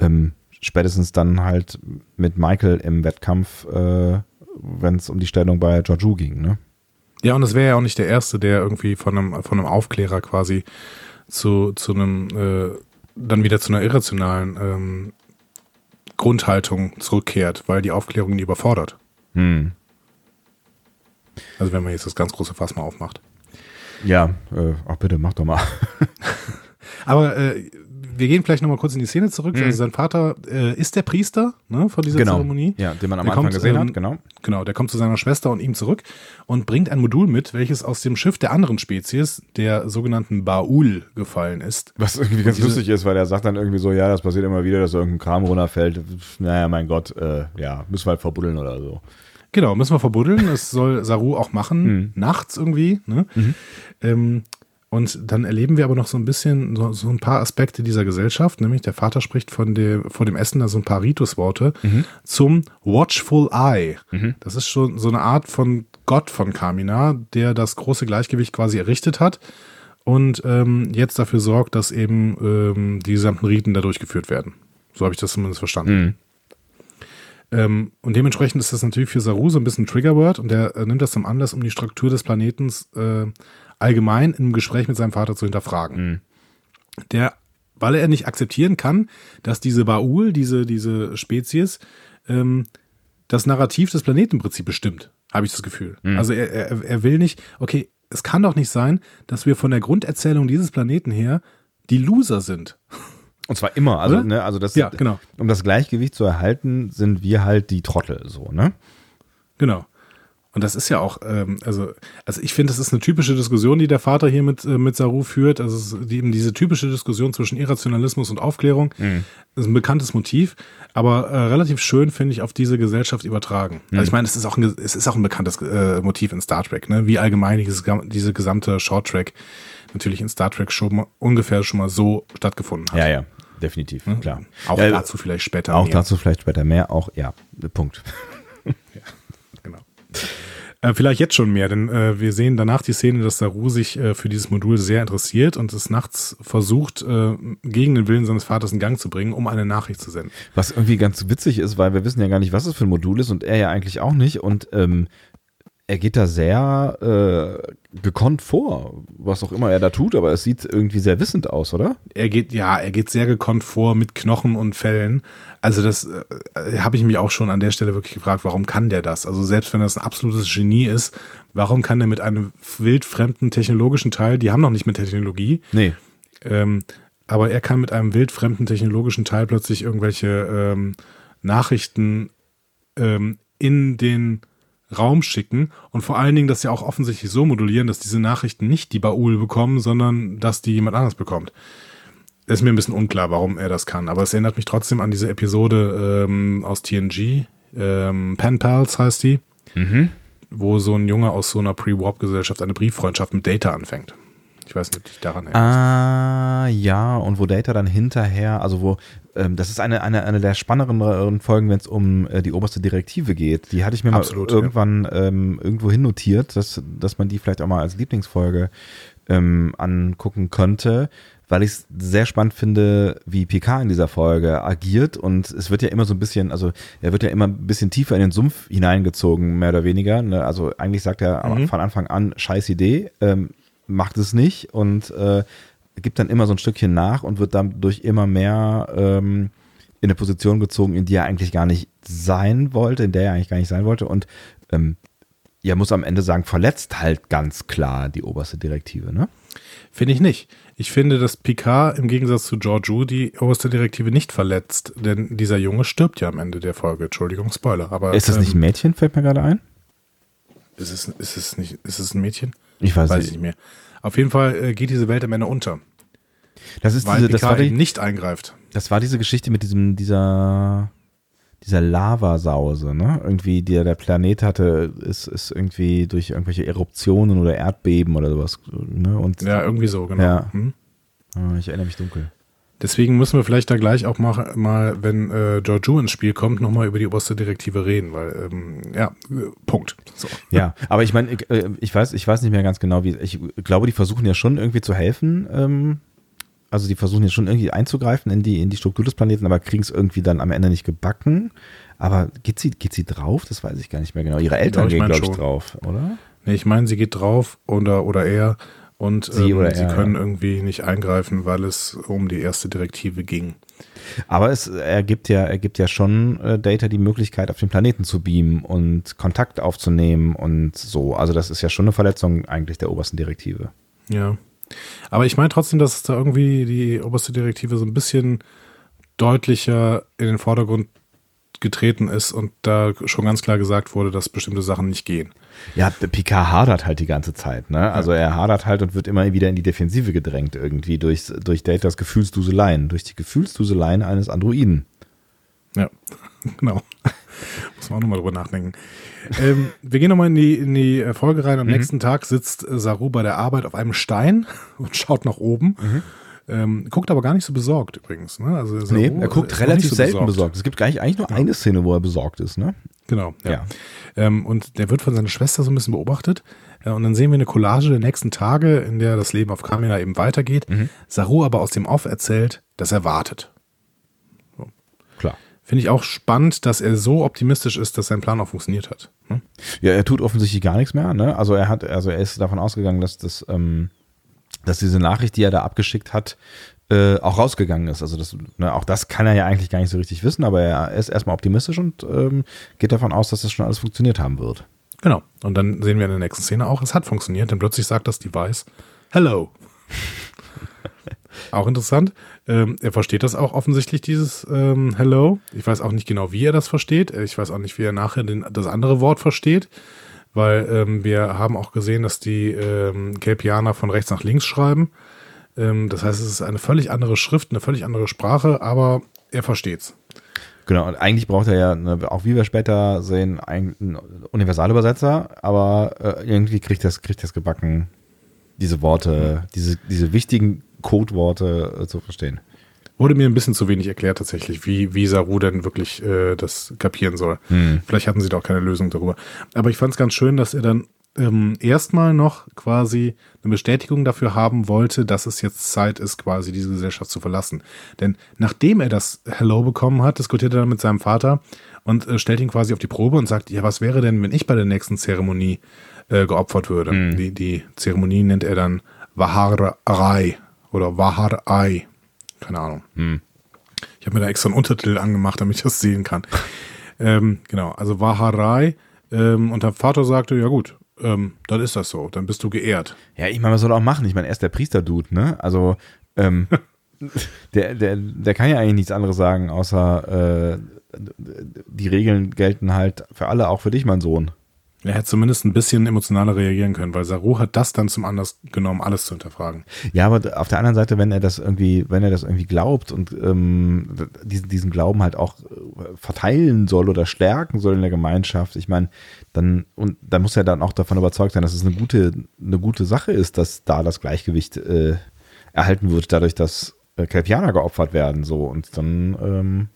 Ähm, spätestens dann halt mit Michael im Wettkampf, äh, wenn es um die Stellung bei Georgiou ging, ne? Ja, und es wäre ja auch nicht der Erste, der irgendwie von einem, von einem Aufklärer quasi zu, zu einem, äh, dann wieder zu einer irrationalen ähm, Grundhaltung zurückkehrt, weil die Aufklärung ihn überfordert. Hm. Also wenn man jetzt das ganz große Fass mal aufmacht. Ja, äh, ach bitte, mach doch mal. (laughs) Aber äh, wir gehen vielleicht nochmal kurz in die Szene zurück. Also sein Vater äh, ist der Priester ne, von dieser Zeremonie. Ja, den man am Der Anfang kommt, gesehen ähm, hat, genau. Genau, der kommt zu seiner Schwester und ihm zurück und bringt ein Modul mit, welches aus dem Schiff der anderen Spezies, der sogenannten Baul, gefallen ist. Was irgendwie ganz lustig ist, weil er sagt dann irgendwie so, ja, das passiert immer wieder, dass irgendein Kram runterfällt. Naja, mein Gott, äh, ja, müssen wir halt verbuddeln oder so. Genau, müssen wir verbuddeln. Das soll Saru auch machen, nachts irgendwie. Ne? Ähm, und dann erleben wir aber noch so ein bisschen, so, so ein paar Aspekte dieser Gesellschaft, nämlich der Vater spricht von dem, vor dem Essen da so ein paar Ritusworte zum Watchful Eye. Das ist schon so eine Art von Gott von Kamina, der das große Gleichgewicht quasi errichtet hat und ähm, jetzt dafür sorgt, dass eben ähm, die gesamten Riten da durchgeführt werden. So habe ich das zumindest verstanden. Ähm, und dementsprechend ist das natürlich für Saru so ein bisschen ein Triggerword und der äh, nimmt das zum Anlass, um die Struktur des Planetens äh, allgemein im Gespräch mit seinem Vater zu hinterfragen. Der, weil er nicht akzeptieren kann, dass diese Baul, diese, diese Spezies, ähm, das Narrativ des Planeten im Prinzip bestimmt, habe ich das Gefühl. Also er, er, er will nicht, okay, es kann doch nicht sein, dass wir von der Grunderzählung dieses Planeten her die Loser sind. Und zwar immer, also, Oder? ne, also das, Ja, genau. um das Gleichgewicht zu erhalten, sind wir halt die Trottel, so, ne? Genau. Und das ist ja auch, ähm, also, also ich finde, das ist eine typische Diskussion, die der Vater hier mit, äh, mit Saru führt. Also die, eben diese typische Diskussion zwischen Irrationalismus und Aufklärung. Das ist ein bekanntes Motiv, aber äh, relativ schön, finde ich, auf diese Gesellschaft übertragen. Also ich meine, es ist auch ein, es ist auch ein bekanntes äh, Motiv in Star Trek, ne? Wie allgemein dieses, diese gesamte Short Track natürlich in Star Trek schon mal, ungefähr schon mal so stattgefunden hat. Ja, ja, definitiv, klar. Auch Ja, dazu vielleicht später Auch mehr. dazu vielleicht später mehr, auch, ja, Punkt. Genau. Äh, vielleicht jetzt schon mehr, denn äh, wir sehen danach die Szene, dass Saru sich äh, für dieses Modul sehr interessiert und es nachts versucht, äh, gegen den Willen seines Vaters in Gang zu bringen, um eine Nachricht zu senden. Was irgendwie ganz witzig ist, weil wir wissen ja gar nicht, was es für ein Modul ist und er ja eigentlich auch nicht. Und ähm, er geht da sehr äh, gekonnt vor, was auch immer er da tut, aber es sieht irgendwie sehr wissend aus, oder? Er geht, ja, er geht sehr gekonnt vor mit Knochen und Fellen. Also das äh, habe ich mich auch schon an der Stelle wirklich gefragt, warum kann der das? Also selbst wenn das ein absolutes Genie ist, warum kann der mit einem wildfremden technologischen Teil, die haben noch nicht mit Technologie, Nee. Ähm, aber er kann mit einem wildfremden technologischen Teil plötzlich irgendwelche ähm, Nachrichten ähm, in den Raum schicken und vor allen Dingen das ja auch offensichtlich so modulieren, dass diese Nachrichten nicht die Baul bekommen, sondern dass die jemand anders bekommt. Ist mir ein bisschen unklar, warum er das kann, aber es erinnert mich trotzdem an diese Episode ähm, aus TNG, ähm, Pen Pals heißt die, wo so ein Junge aus so einer Pre-Warp-Gesellschaft eine Brieffreundschaft mit Data anfängt. Ich weiß nicht, ob dich daran erinnerst. Ah, ja, und wo Data dann hinterher, also wo, ähm, das ist eine, eine, eine der spannenderen Folgen, wenn es um äh, die oberste Direktive geht. Die hatte ich mir Absolut, mal ja. irgendwann ähm, irgendwo hin notiert, dass, dass man die vielleicht auch mal als Lieblingsfolge ähm, angucken könnte, weil ich es sehr spannend finde, wie Picard in dieser Folge agiert und es wird ja immer so ein bisschen, also er wird ja immer ein bisschen tiefer in den Sumpf hineingezogen, mehr oder weniger. Ne? Also eigentlich sagt er Mhm. von Anfang an, scheiß Idee, ähm, macht es nicht und äh, gibt dann immer so ein Stückchen nach und wird dadurch immer mehr ähm, in eine Position gezogen, in die er eigentlich gar nicht sein wollte, in der er eigentlich gar nicht sein wollte und ähm, ja, muss am Ende sagen, verletzt halt ganz klar die oberste Direktive, ne? Finde ich nicht. Ich finde, dass Picard im Gegensatz zu Georgiou die oberste Direktive nicht verletzt, denn dieser Junge stirbt ja am Ende der Folge. Entschuldigung, Spoiler. Aber Ist das nicht ein ähm, Mädchen, fällt mir gerade ein? ist es, ist es nicht? Ist es ein Mädchen? Ich weiß, Weiß nicht. ich nicht mehr. Auf jeden Fall äh, geht diese Welt am Ende unter, Das ist weil diese, das war, Picard die, nicht eingreift. das war diese Geschichte mit diesem, dieser, dieser Lavasause, ne? Irgendwie, der der Planet hatte, ist, ist irgendwie durch irgendwelche Eruptionen oder Erdbeben oder sowas, ne? Und Ja, irgendwie so, genau. Ja. Hm? Ah, ich erinnere mich dunkel. Deswegen müssen wir vielleicht da gleich auch mal, mal wenn äh, Georgiou ins Spiel kommt, nochmal über die oberste Direktive reden, weil, ähm, ja, Punkt. So. Ja, aber ich meine, ich, äh, ich weiß, ich weiß nicht mehr ganz genau, wie. Ich glaube, die versuchen ja schon irgendwie zu helfen. Ähm, also die versuchen ja schon irgendwie einzugreifen in die in die Struktur des Planeten, aber kriegen es irgendwie dann am Ende nicht gebacken. Aber geht sie geht sie drauf? Das weiß ich gar nicht mehr genau. Ihre Eltern ich gehen glaube ich drauf, oder? Nee, ich meine, sie geht drauf oder, oder er und Sie ähm, oder sie er, können ja. irgendwie nicht eingreifen, weil es um die erste Direktive ging. Aber es ergibt ja ergibt ja schon äh, Data die Möglichkeit, auf den Planeten zu beamen und Kontakt aufzunehmen und so. Also das ist ja schon eine Verletzung eigentlich der obersten Direktive. Ja. Aber ich meine trotzdem, dass es da irgendwie die oberste Direktive so ein bisschen deutlicher in den Vordergrund getreten ist und da schon ganz klar gesagt wurde, dass bestimmte Sachen nicht gehen. Ja, Picard hadert halt die ganze Zeit, ne? Also er hadert halt und wird immer wieder in die Defensive gedrängt irgendwie durch, durch Datas Gefühlsduseleien, durch die Gefühlsduseleien eines Androiden. Ja, (laughs) genau. (laughs) Muss man auch nochmal drüber nachdenken. ähm, wir gehen nochmal in die, in die äh, Folge rein. Am nächsten Tag sitzt äh, Saru bei der Arbeit auf einem Stein (laughs) und schaut nach oben. Ähm, guckt aber gar nicht so besorgt übrigens. Ne? Also Saru, Nee, äh, er guckt noch relativ so selten besorgt. Es gibt gar nicht, eigentlich nur eine Szene, wo er besorgt ist, ne? Genau, ja. Ja. Ähm, und der wird von seiner Schwester so ein bisschen beobachtet. Äh, und dann sehen wir eine Collage der nächsten Tage, in der das Leben auf Kamina eben weitergeht. Saru aber aus dem Off erzählt, dass er wartet. Finde ich auch spannend, dass er so optimistisch ist, dass sein Plan auch funktioniert hat. Hm? Ja, er tut offensichtlich gar nichts mehr, ne? Also er hat, also er ist davon ausgegangen, dass das, ähm, dass diese Nachricht, die er da abgeschickt hat, äh, auch rausgegangen ist. Also das, ne, auch das kann er ja eigentlich gar nicht so richtig wissen, aber er ist erstmal optimistisch und ähm, geht davon aus, dass das schon alles funktioniert haben wird. Genau. Und dann sehen wir in der nächsten Szene auch, es hat funktioniert, denn plötzlich sagt das Device Hello. (laughs) auch interessant. Ähm, er versteht das auch offensichtlich, dieses ähm, Hello. Ich weiß auch nicht genau, wie er das versteht. Ich weiß auch nicht, wie er nachher den, das andere Wort versteht, weil ähm, wir haben auch gesehen, dass die ähm, Kelpianer von rechts nach links schreiben. Ähm, das heißt, es ist eine völlig andere Schrift, eine völlig andere Sprache, aber er versteht's. Genau, und eigentlich braucht er ja, ne, auch wie wir später sehen, einen Universalübersetzer, aber äh, irgendwie kriegt das, kriegt das gebacken, diese Worte, diese, diese wichtigen Codeworte äh, zu verstehen. Wurde mir ein bisschen zu wenig erklärt tatsächlich, wie, wie Saru denn wirklich äh, das kapieren soll. Vielleicht hatten sie da auch keine Lösung darüber. Aber ich fand es ganz schön, dass er dann ähm, erstmal noch quasi eine Bestätigung dafür haben wollte, dass es jetzt Zeit ist, quasi diese Gesellschaft zu verlassen. Denn nachdem er das Hello bekommen hat, diskutiert er dann mit seinem Vater und äh, stellt ihn quasi auf die Probe und sagt, ja, was wäre denn, wenn ich bei der nächsten Zeremonie äh, geopfert würde? Die, die Zeremonie nennt er dann Waharai oder Waharai. Keine Ahnung. Ich habe mir da extra einen Untertitel angemacht, damit ich das sehen kann. (laughs) ähm, genau, also Waharai. Ähm, und der Vater sagte, ja gut, ähm, dann ist das so, dann bist du geehrt. Ja, ich meine, was soll er auch machen? Ich meine, er ist der Priester-Dude, ne? Also, ähm, (laughs) der, der, der kann ja eigentlich nichts anderes sagen, außer äh, die Regeln gelten halt für alle, auch für dich, mein Sohn. Er hätte zumindest ein bisschen emotionaler reagieren können, weil Saru hat das dann zum Anlass genommen, alles zu hinterfragen. Ja, aber auf der anderen Seite, wenn er das irgendwie, wenn er das irgendwie glaubt und ähm, diesen, diesen Glauben halt auch äh, verteilen soll oder stärken soll in der Gemeinschaft, ich meine, dann und dann muss er dann auch davon überzeugt sein, dass es eine gute, eine gute Sache ist, dass da das Gleichgewicht äh, erhalten wird, dadurch, dass äh, Kelpianer geopfert werden, so und dann ähm,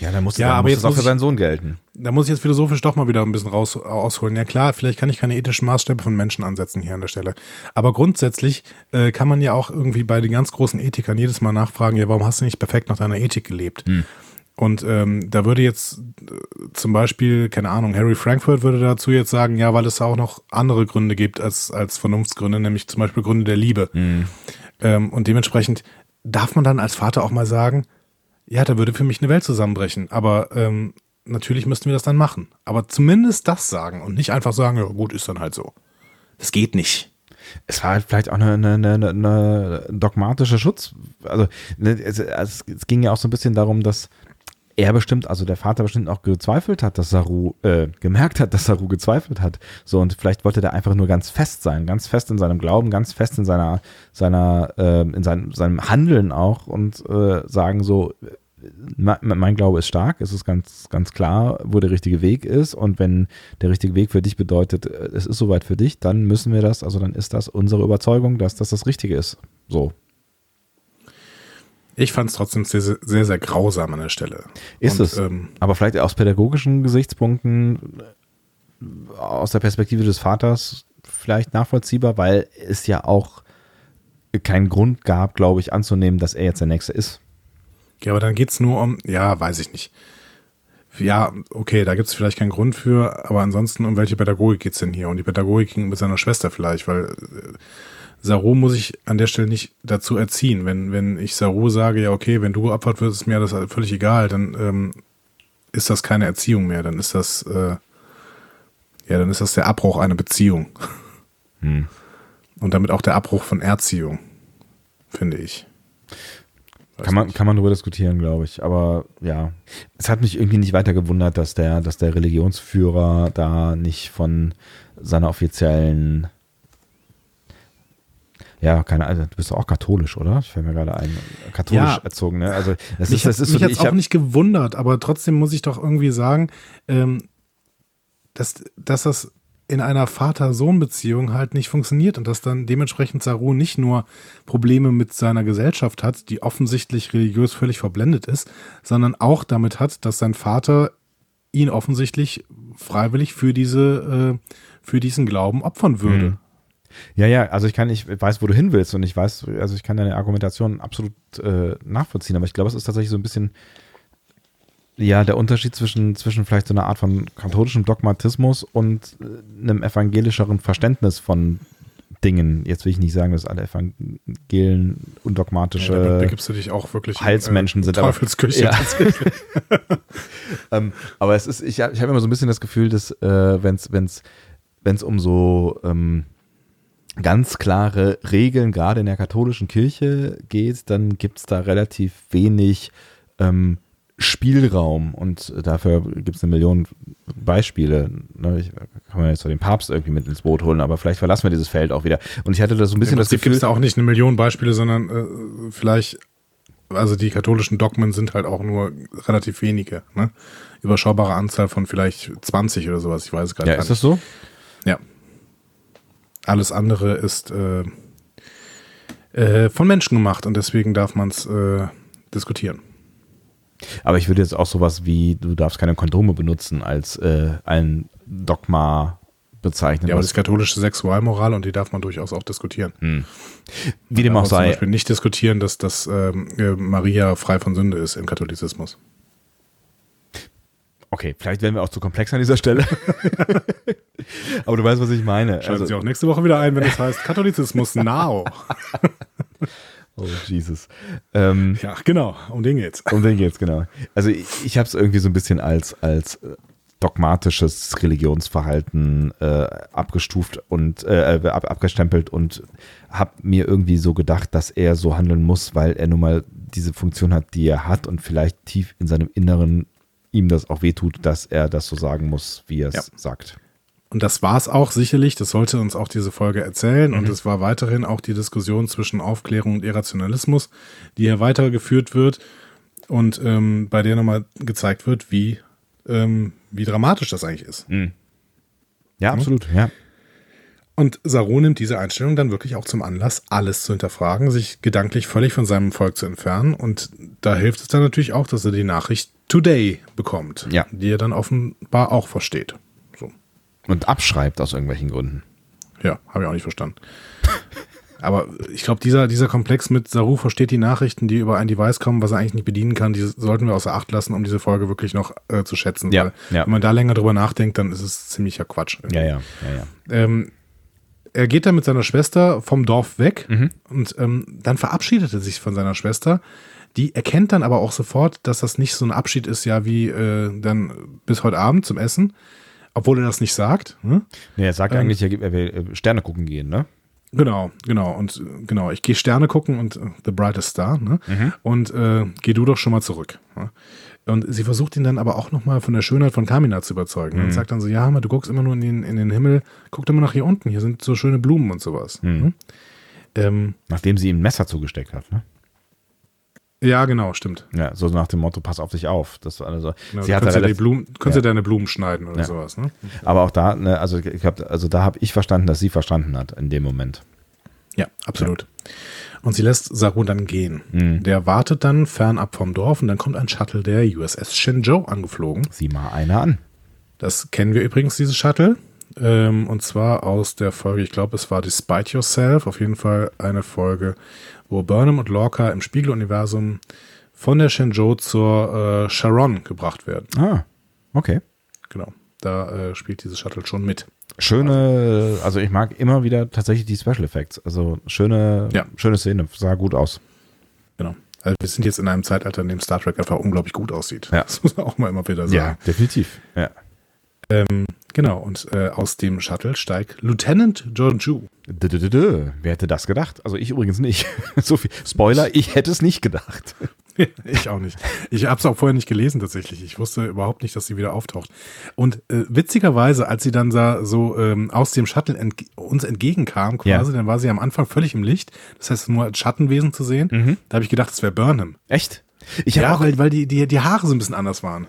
ja, dann muss, Ja, dann aber muss jetzt es auch für seinen Sohn gelten. Da muss ich jetzt philosophisch doch mal wieder ein bisschen raus ausholen. Ja klar, vielleicht kann ich keine ethischen Maßstäbe von Menschen ansetzen hier an der Stelle. Aber grundsätzlich äh, kann man ja auch irgendwie bei den ganz großen Ethikern jedes Mal nachfragen, ja, warum hast du nicht perfekt nach deiner Ethik gelebt? Und ähm, da würde jetzt äh, zum Beispiel, keine Ahnung, Harry Frankfurt würde dazu jetzt sagen, ja, weil es auch noch andere Gründe gibt als, als Vernunftsgründe, nämlich zum Beispiel Gründe der Liebe. Ähm, und dementsprechend darf man dann als Vater auch mal sagen, ja, da würde für mich eine Welt zusammenbrechen. Aber ähm, natürlich müssten wir das dann machen. Aber zumindest das sagen und nicht einfach sagen, ja gut, ist dann halt so. Das geht nicht. es war halt vielleicht auch eine, eine, eine, eine dogmatische Schutz. Also ne, es, es, ging ja auch so ein bisschen darum, dass er bestimmt, also der Vater bestimmt auch gezweifelt hat, dass Saru, äh, gemerkt hat, dass Saru gezweifelt hat. So, und vielleicht wollte der einfach nur ganz fest sein, ganz fest in seinem Glauben, ganz fest in seiner, seiner, äh, in seinem, seinem Handeln auch und äh, sagen so, mein Glaube ist stark, es ist ganz, ganz klar, wo der richtige Weg ist. Und wenn der richtige Weg für dich bedeutet, äh, es ist soweit für dich, dann müssen wir das, also dann ist das unsere Überzeugung, dass das das Richtige ist. So. Ich fand es trotzdem sehr, sehr, sehr, grausam an der Stelle. Ist und, es. Ähm, Aber vielleicht aus pädagogischen Gesichtspunkten, äh, aus der Perspektive des Vaters, vielleicht nachvollziehbar, weil es ja auch keinen Grund gab, glaube ich, anzunehmen, dass er jetzt der Nächste ist. Ja, aber dann geht's nur um, ja, weiß ich nicht. Ja, okay, da gibt's vielleicht keinen Grund für, aber ansonsten, um welche Pädagogik geht's denn hier? Und die Pädagogik ging mit seiner Schwester vielleicht, weil äh, Saru muss ich an der Stelle nicht dazu erziehen. Wenn, wenn ich Saru sage, ja, okay, wenn du geopfert wirst, ist mir das völlig egal, dann ähm, ist das keine Erziehung mehr, dann ist das, äh, ja, dann ist das der Abbruch einer Beziehung. Und damit auch der Abbruch von Erziehung, finde ich. Weiß Kann man, nicht. kann man darüber diskutieren, glaube ich. Aber ja, es hat mich irgendwie nicht weiter gewundert, dass der, dass der Religionsführer da nicht von seiner offiziellen ja, keine Ahnung, du bist doch auch katholisch, oder? Ich fällt mir gerade ein, katholisch Ja. erzogen, ne? Also das mich ist, das hat, ist mich so, ich auch nicht gewundert, aber trotzdem muss ich doch irgendwie sagen, ähm, dass, dass das in einer Vater-Sohn-Beziehung halt nicht funktioniert und dass dann dementsprechend Saru nicht nur Probleme mit seiner Gesellschaft hat, die offensichtlich religiös völlig verblendet ist, sondern auch damit hat, dass sein Vater ihn offensichtlich freiwillig für diese, äh, für diesen Glauben opfern würde. Mhm. Ja, ja, also ich kann, ich weiß, wo du hin willst und ich weiß, also ich kann deine Argumentation absolut äh, nachvollziehen, aber ich glaube, es ist tatsächlich so ein bisschen, ja, der Unterschied zwischen, zwischen vielleicht so einer Art von katholischem Dogmatismus und äh, einem evangelischeren Verständnis von Dingen. Jetzt will ich nicht sagen, dass alle Evangelen undogmatische Ja, da begibst du dich auch wirklich in, Heilsmenschen äh, sind. aber- Teufelsküche. Ja. (laughs) ähm, aber es ist, ich, ich habe immer so ein bisschen das Gefühl, dass äh, wenn es wenn's, wenn's um so ähm, ganz klare Regeln, gerade in der katholischen Kirche geht, dann gibt es da relativ wenig ähm, Spielraum und dafür gibt es eine Million Beispiele. Ne? Ich kann man jetzt so den Papst irgendwie mit ins Boot holen, aber vielleicht verlassen wir dieses Feld auch wieder. Und ich hatte da so ein bisschen Im das gibt Gefühl, es da auch nicht eine Million Beispiele, sondern äh, vielleicht, also die katholischen Dogmen sind halt auch nur relativ wenige. Ne? Überschaubare Anzahl von vielleicht 20 oder sowas, ich weiß es gerade ja, gar ist das so? Ja. Alles andere ist äh, äh, von Menschen gemacht und deswegen darf man es äh, diskutieren. Aber ich würde jetzt auch sowas wie, du darfst keine Kondome benutzen, als äh, ein Dogma bezeichnen. Ja, aber das ist katholische Sexualmoral und die darf man durchaus auch diskutieren. wie dem auch Aber Zum sei. Beispiel nicht diskutieren, dass, dass ähm, äh, Maria frei von Sünde ist im Katholizismus. Okay, vielleicht werden wir auch zu komplex an dieser Stelle. (laughs) aber du weißt, was ich meine. Schalten Also, Sie auch nächste Woche wieder ein, wenn es (laughs) heißt Katholizismus now. (laughs) oh, Jesus. Ähm, Ja, genau, um den geht's. um den geht's, genau. Also ich, ich habe es irgendwie so ein bisschen als, als äh, dogmatisches Religionsverhalten äh, abgestuft und äh, ab, abgestempelt und habe mir irgendwie so gedacht, dass er so handeln muss, weil er nun mal diese Funktion hat, die er hat und vielleicht tief in seinem Inneren ihm das auch wehtut, dass er das so sagen muss, wie er es Ja. sagt. Und das war es auch sicherlich, das sollte uns auch diese Folge erzählen. Mhm. Und es war weiterhin auch die Diskussion zwischen Aufklärung und Irrationalismus, die hier weitergeführt wird und ähm, bei der nochmal gezeigt wird, wie, ähm, wie dramatisch das eigentlich ist. Ja, absolut, ja. Und Saru nimmt diese Einstellung dann wirklich auch zum Anlass, alles zu hinterfragen, sich gedanklich völlig von seinem Volk zu entfernen. Und da hilft es dann natürlich auch, dass er die Nachricht Today bekommt, Ja. die er dann offenbar auch versteht. Und abschreibt aus irgendwelchen Gründen. Ja, habe ich auch nicht verstanden. (laughs) Aber ich glaube, dieser, dieser Komplex mit Saru versteht die Nachrichten, die über ein Device kommen, was er eigentlich nicht bedienen kann, die sollten wir außer Acht lassen, um diese Folge wirklich noch äh, zu schätzen. Ja, Weil ja. Wenn man da länger drüber nachdenkt, dann ist es ziemlicher Quatsch. Ja, ja, ja, ja. Ähm, er geht dann mit seiner Schwester vom Dorf weg Mhm. und ähm, dann verabschiedet er sich von seiner Schwester. Die erkennt dann aber auch sofort, dass das nicht so ein Abschied ist, ja, wie äh, dann bis heute Abend zum Essen, obwohl er das nicht sagt. Ne? Nee, er sagt Ähm, eigentlich, er er will äh, Sterne gucken gehen, ne? Genau, genau. Und äh, genau, ich gehe Sterne gucken und äh, The Brightest Star, ne? Und äh, geh du doch schon mal zurück. Ne? Und sie versucht ihn dann aber auch nochmal von der Schönheit von Kamina zu überzeugen. Und sagt dann so, ja, du guckst immer nur in den, in den Himmel, guck doch mal nach hier unten, hier sind so schöne Blumen und sowas. Ne? Ähm, Nachdem sie ihm ein Messer zugesteckt hat, ne? Ja, genau, stimmt. Ja, so nach dem Motto, pass auf dich auf. Das war also, Genau, sie du hat ja die relativ, Blumen, kannst Ja. ja. deine Blumen schneiden oder Ja. sowas, ne? aber auch da, ne, also ich glaub, also da habe ich verstanden, dass sie verstanden hat in dem Moment. Ja, absolut. Und sie lässt Saru dann gehen. Mhm. Der wartet dann fernab vom Dorf und dann kommt ein Shuttle der USS Shenzhou angeflogen. Sieh mal einer an. Das kennen wir übrigens, dieses Shuttle. Ähm, und zwar aus der Folge, ich glaube, es war Despite Yourself. Auf jeden Fall eine Folge, wo Burnham und Lorca im Spiegeluniversum von der Shenzhou zur äh, Sharon gebracht werden. Ah, okay. Genau. Da äh, spielt dieses Shuttle schon mit. Schöne, also ich mag immer wieder tatsächlich die Special Effects. Also schöne, Ja. schöne Szene, sah gut aus. Genau. Also wir sind jetzt in einem Zeitalter, in dem Star Trek einfach unglaublich gut aussieht. Ja. Das muss man auch mal immer wieder sagen. definitiv. Ja. Ähm, genau. Und äh, aus dem Shuttle steigt Lieutenant dö, dö. Wer hätte das gedacht? Also ich übrigens nicht. (laughs) so viel Spoiler, ich hätte es nicht gedacht. (laughs) ich auch nicht. Ich habe es auch vorher nicht gelesen tatsächlich. Ich wusste überhaupt nicht, dass sie wieder auftaucht. Und äh, witzigerweise, als sie dann da so ähm, aus dem Shuttle entge uns entgegenkam, quasi, Ja. dann war sie am Anfang völlig im Licht. Das heißt, nur als Schattenwesen zu sehen. Da habe ich gedacht, es wäre Burnham. Echt? Ich Ja, auch, weil, weil die, die, die Haare so ein bisschen anders waren.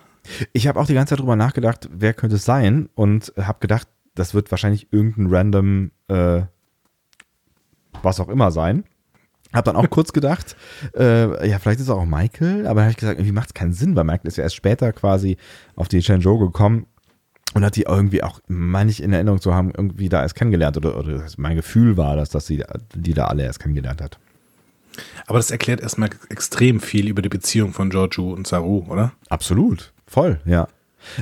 Ich hab auch die ganze Zeit drüber nachgedacht, wer könnte es sein und habe gedacht, das wird wahrscheinlich irgendein random äh, was auch immer sein. Hab dann auch kurz gedacht, (laughs) äh, ja, vielleicht ist es auch Michael, aber dann habe ich gesagt, irgendwie macht es keinen Sinn, weil Michael ist ja erst später quasi auf die Shenzhou gekommen und hat die irgendwie auch, meine ich in Erinnerung zu haben, irgendwie da erst kennengelernt oder, oder mein Gefühl war das, dass sie die da alle erst kennengelernt hat. Aber das erklärt erstmal extrem viel über die Beziehung von Giorgio und Saru, oder? Absolut, voll, ja.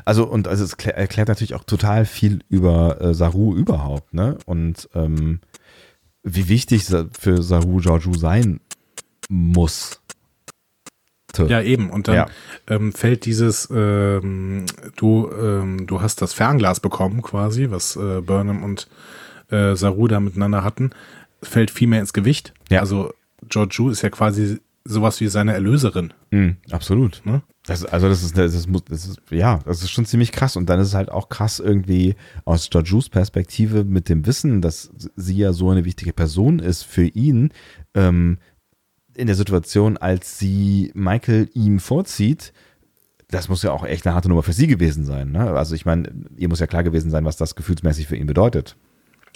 Also und also es klär- erklärt natürlich auch total viel über äh, Saru überhaupt, ne? Und ähm, wie wichtig für Saru Georgiou sein muss. Ja, eben. Und dann Ja. ähm, fällt dieses, ähm, du, ähm, du hast das Fernglas bekommen quasi, was äh, Burnham und äh, Saru da miteinander hatten, fällt viel mehr ins Gewicht. Ja. Also Giorgio ist ja quasi sowas wie seine Erlöserin. Mhm, absolut. Ne? Das, also das ist, das, ist, das ist, ja, das ist schon ziemlich krass. Und dann ist es halt auch krass irgendwie aus Georgious Perspektive mit dem Wissen, dass sie ja so eine wichtige Person ist für ihn, ähm, in der Situation, als sie Michael ihm vorzieht, das muss ja auch echt eine harte Nummer für sie gewesen sein. Ne? Also ich meine, ihr muss ja klar gewesen sein, was das gefühlsmäßig für ihn bedeutet.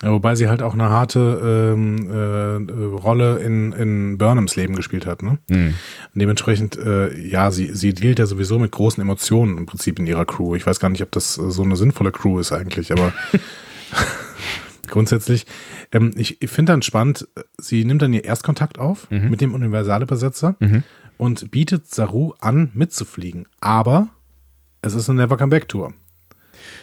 Ja, wobei sie halt auch eine harte ähm, äh, Rolle in, in Burnhams Leben gespielt hat. Ne? Mhm. Dementsprechend, äh, ja, sie, sie dealt ja sowieso mit großen Emotionen im Prinzip in ihrer Crew. Ich weiß gar nicht, ob das äh, so eine sinnvolle Crew ist eigentlich, aber (laughs) (laughs) grundsätzlich, ähm, ich, ich finde dann spannend, äh, sie nimmt dann ihr Erstkontakt auf Mhm. mit dem Universalübersetzer und bietet Saru an, mitzufliegen. Aber es ist eine Never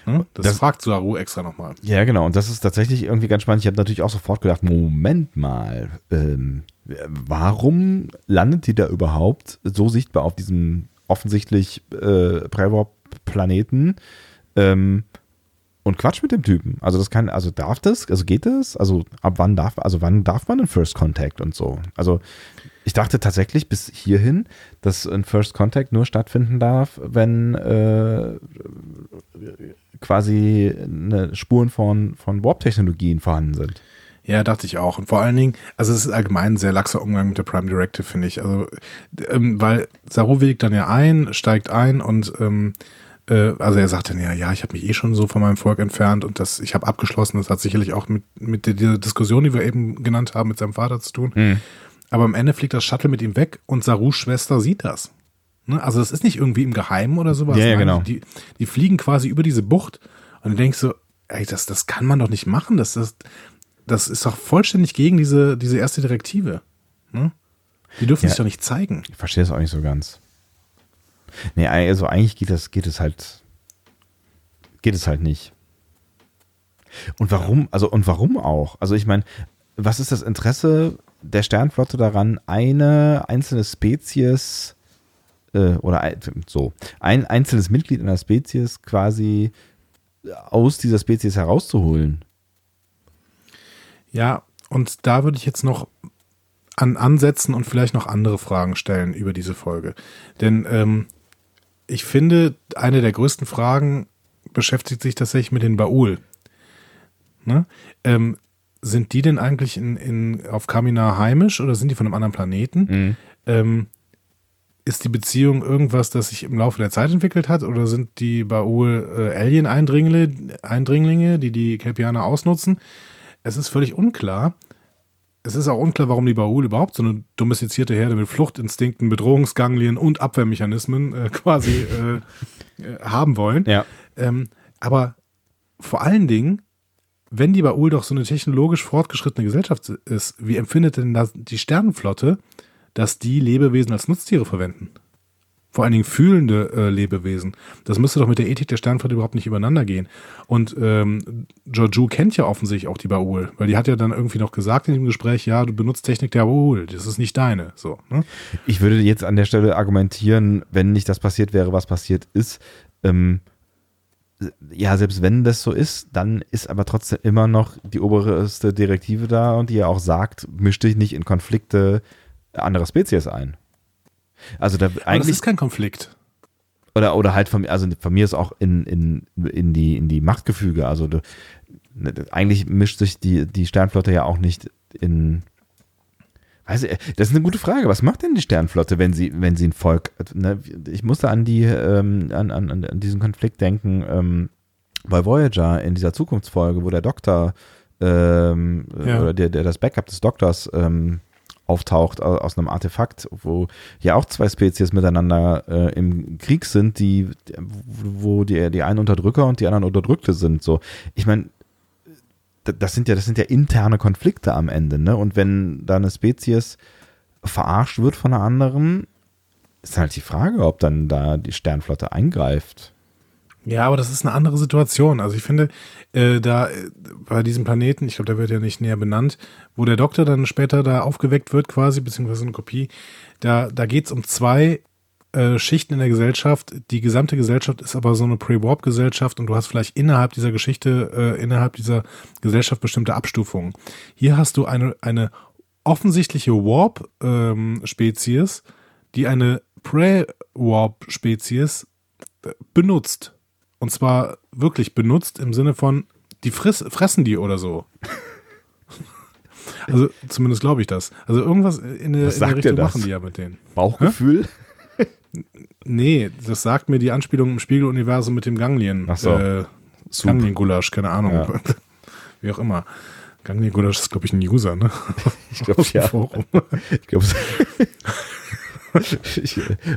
Ne? Das, Das- fragt Saru extra nochmal. Ja, genau. Und das ist tatsächlich irgendwie ganz spannend. Ich habe natürlich auch sofort gedacht, Moment mal, ähm, warum landet die da überhaupt so sichtbar auf diesem offensichtlich äh, Prä-Warp-Planeten? Ähm, und quatsch mit dem Typen. Also das kann, also darf das, also geht das? Also ab wann darf, also wann darf man einen First Contact und so? Also ich dachte tatsächlich bis hierhin, dass ein First Contact nur stattfinden darf, wenn äh, quasi Spuren von, von Warp-Technologien vorhanden sind. Ja, dachte ich auch. Und vor allen Dingen, also es ist allgemein ein sehr laxer Umgang mit der Prime Directive, finde ich. Also, ähm, weil Saru willigt dann ja ein, steigt ein und ähm, äh, also er sagt dann ja, ja, ich habe mich eh schon so von meinem Volk entfernt und das, ich habe abgeschlossen. Das hat sicherlich auch mit, mit der, dieser Diskussion, die wir eben genannt haben, mit seinem Vater zu tun. Mhm. Aber am Ende fliegt das Shuttle mit ihm weg und Sarus Schwester sieht das. Ne? Also das ist nicht irgendwie im Geheimen oder sowas. Ja, ja, genau. Die, die fliegen quasi über diese Bucht und du denkst so, ey, das, das kann man doch nicht machen. Das, das, das ist doch vollständig gegen diese, diese erste Direktive. Ne? Die dürfen Ja. sich doch nicht zeigen. Ich verstehe das auch nicht so ganz. Nee, also eigentlich geht das, geht es halt, geht es halt nicht. Und warum, also und warum auch? Also ich meine, was ist das Interesse der Sternflotte daran, eine einzelne Spezies äh, oder so, ein einzelnes Mitglied einer Spezies quasi aus dieser Spezies herauszuholen? Ja, und da würde ich jetzt noch an ansetzen und vielleicht noch andere Fragen stellen über diese Folge. Denn ähm, ich finde, eine der größten Fragen beschäftigt sich tatsächlich mit den Baul. Ne? Ähm, sind die denn eigentlich in, in, auf Kamina heimisch oder sind die von einem anderen Planeten? Ähm, ist die Beziehung irgendwas, das sich im Laufe der Zeit entwickelt hat oder sind die Baul äh, Alien-Eindringlinge, Eindringlinge, die die Kelpianer ausnutzen? Es ist völlig unklar. Es ist auch unklar, warum die Baul überhaupt so eine domestizierte Herde mit Fluchtinstinkten, Bedrohungsganglien und Abwehrmechanismen äh, quasi äh, äh, haben wollen. Ja. Ähm, aber vor allen Dingen, wenn die Baul doch so eine technologisch fortgeschrittene Gesellschaft ist, wie empfindet denn die Sternenflotte, dass die Lebewesen als Nutztiere verwenden? Vor allen Dingen fühlende äh, Lebewesen. Das müsste doch mit der Ethik der Sternenflotte überhaupt nicht übereinander gehen. Und ähm, Georgiou kennt ja offensichtlich auch die Baul, weil die hat ja dann irgendwie noch gesagt in dem Gespräch, ja, du benutzt Technik der Baul, das ist nicht deine. So, ne? Ich würde jetzt an der Stelle argumentieren, wenn nicht das passiert wäre, was passiert ist, ähm, ja, selbst wenn das so ist, dann ist aber trotzdem immer noch die oberste Direktive da und die ja auch sagt, misch dich nicht in Konflikte anderer Spezies ein. Also da Aber das eigentlich ist kein Konflikt. oder oder halt von also von mir ist auch in, in, in die in die Machtgefüge. Also du, ne, eigentlich mischt sich die die Sternflotte ja auch nicht in Weiß ich, das ist eine gute Frage. Was macht denn die Sternflotte, wenn sie, wenn sie ein Volk, ne, ich musste an die, ähm, an, an, an diesen Konflikt denken, ähm, bei Voyager in dieser Zukunftsfolge, wo der Doktor, ähm, Ja. oder der, der, das Backup des Doktors, ähm, auftaucht au- aus einem Artefakt, wo ja auch zwei Spezies miteinander äh, im Krieg sind, die, wo die, die einen Unterdrücker und die anderen Unterdrückte sind. So, ich meine, das sind ja, das sind ja interne Konflikte am Ende, ne? Und wenn da eine Spezies verarscht wird von einer anderen, ist halt die Frage, ob dann da die Sternflotte eingreift. Ja, aber das ist eine andere Situation. Also ich finde, äh, da äh, bei diesem Planeten, ich glaube, der wird ja nicht näher benannt, wo der Doktor dann später da aufgeweckt wird quasi, beziehungsweise eine Kopie, da, da geht's um zwei äh, Schichten in der Gesellschaft. Die gesamte Gesellschaft ist aber so eine Pre-Warp-Gesellschaft und du hast vielleicht innerhalb dieser Geschichte, äh, innerhalb dieser Gesellschaft bestimmte Abstufungen. Hier hast du eine, eine offensichtliche Warp-Spezies, die eine Pre-Warp-Spezies äh, benutzt. Und zwar wirklich benutzt im Sinne von, die friss, fressen die oder so. (laughs) Also zumindest glaube ich das. Also irgendwas in der, in der Richtung machen die ja mit denen. Bauchgefühl? Nee, das sagt mir die Anspielung im Spiegeluniversum mit dem Ganglien. Ach so. Äh. Ganglien-Gulasch, keine Ahnung. Ja. (laughs) Wie auch immer. Ganglien-Gulasch ist, glaube ich, ein User, ne? (laughs) Ich glaube, ja. Forum. Ich glaube,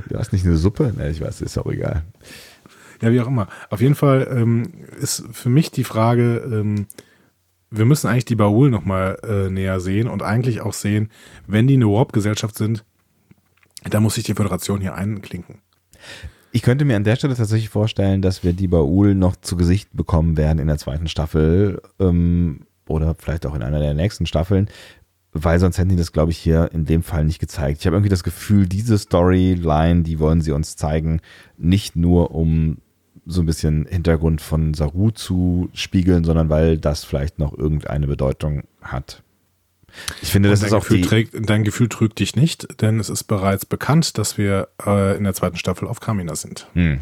du hast nicht eine Suppe? Ne, ich weiß, ist auch egal. Ja, wie auch immer. Auf jeden Fall ähm, ist für mich die Frage, ähm, wir müssen eigentlich die Baul nochmal äh, näher sehen und eigentlich auch sehen, wenn die eine Warp-Gesellschaft sind, da muss sich die Föderation hier einklinken. Ich könnte mir an der Stelle tatsächlich vorstellen, dass wir die Baul noch zu Gesicht bekommen werden in der zweiten Staffel ähm, oder vielleicht auch in einer der nächsten Staffeln, weil sonst hätten die das, glaube ich, hier in dem Fall nicht gezeigt. Ich habe irgendwie das Gefühl, diese Storyline, die wollen sie uns zeigen, nicht nur um so ein bisschen Hintergrund von Saru zu spiegeln, sondern weil das vielleicht noch irgendeine Bedeutung hat. Ich finde, das Und ist dein auch Gefühl trägt, dein Gefühl trügt dich nicht, denn es ist bereits bekannt, dass wir äh, in der zweiten Staffel auf Kamina sind. Hm.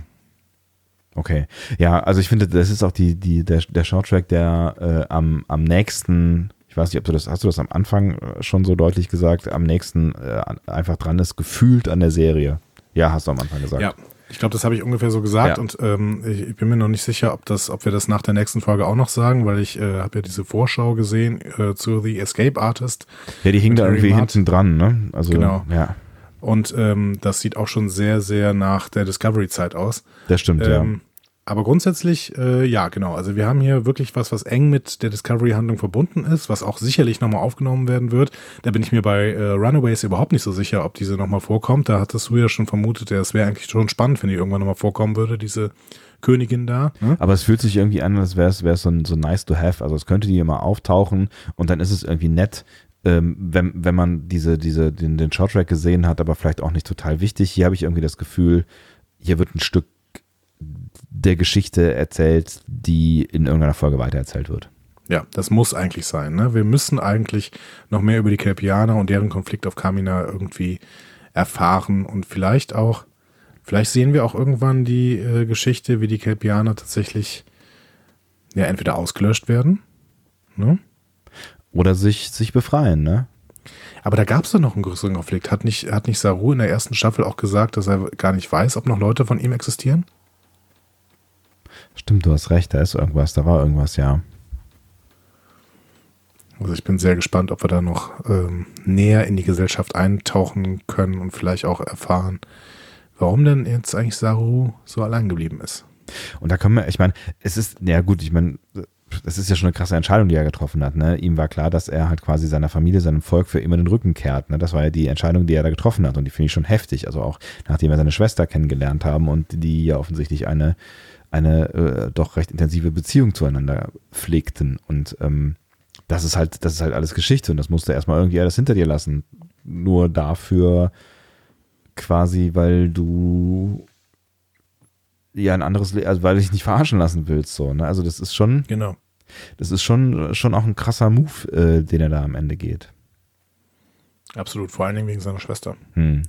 Okay. Ja, also ich finde, das ist auch die, die, der, der Shorttrack, der äh, am, am nächsten, ich weiß nicht, ob du das, hast du das am Anfang äh, schon so deutlich gesagt, am nächsten äh, einfach dran ist, gefühlt an der Serie. Ja, hast du am Anfang gesagt. Ja, ich glaube, das habe ich ungefähr so gesagt Ja. und ähm, ich, ich bin mir noch nicht sicher, ob das, ob wir das nach der nächsten Folge auch noch sagen, weil ich äh, habe ja diese Vorschau gesehen äh, zu The Escape Artist Ja, die hing da irgendwie Mart. hinten dran, ne? Also, Genau. ja, und ähm, das sieht auch schon sehr, sehr nach der Discovery-Zeit aus. das stimmt, Ähm, aber grundsätzlich, äh, ja, genau. Also wir haben hier wirklich was, was eng mit der Discovery-Handlung verbunden ist, was auch sicherlich nochmal aufgenommen werden wird. Da bin ich mir bei äh, Runaways überhaupt nicht so sicher, ob diese nochmal vorkommt. Da hattest du ja schon vermutet, ja, es wäre eigentlich schon spannend, wenn die irgendwann nochmal vorkommen würde, diese Königin da. Ne? Aber es fühlt sich irgendwie an, als wäre es wär's so, so nice to have. Also es könnte die immer auftauchen und dann ist es irgendwie nett, ähm, wenn, wenn man diese, diese, den, den Shorttrack gesehen hat, aber vielleicht auch nicht total wichtig. Hier habe ich irgendwie das Gefühl, hier wird ein Stück der Geschichte erzählt, die in irgendeiner Folge weitererzählt wird. Ja, das muss eigentlich sein. Ne? Wir müssen eigentlich noch mehr über die Kelpianer und deren Konflikt auf Kamina irgendwie erfahren und vielleicht auch, vielleicht sehen wir auch irgendwann die äh, Geschichte, wie die Kelpianer tatsächlich ja entweder ausgelöscht werden. Ne? Oder sich, sich befreien, ne? Aber da gab es doch noch einen größeren Konflikt. Hat nicht, hat nicht Saru in der ersten Staffel auch gesagt, dass er gar nicht weiß, ob noch Leute von ihm existieren? Stimmt, du hast recht, da ist irgendwas, da war irgendwas, ja. Also ich bin sehr gespannt, ob wir da noch ähm, näher in die Gesellschaft eintauchen können und vielleicht auch erfahren, warum denn jetzt eigentlich Saru so allein geblieben ist. Und da können wir, ich meine, es ist, ja gut, ich meine, das ist ja schon eine krasse Entscheidung, die er getroffen hat. Ne? Ihm war klar, dass er halt quasi seiner Familie, seinem Volk für immer den Rücken kehrt. Ne? Das war ja die Entscheidung, die er da getroffen hat. Und die finde ich schon heftig. Also auch nachdem wir seine Schwester kennengelernt haben und die ja offensichtlich eine, eine äh, doch recht intensive Beziehung zueinander pflegten. Und ähm, das ist halt, das ist halt alles Geschichte und das musste erstmal irgendwie alles hinter dir lassen. Nur dafür quasi, weil du ja ein anderes, Le also weil du dich nicht verarschen lassen willst, so, ne? Also das ist schon, Genau. das ist schon, schon auch ein krasser Move, äh, den er da am Ende geht. Absolut, vor allen Dingen wegen seiner Schwester. Hm.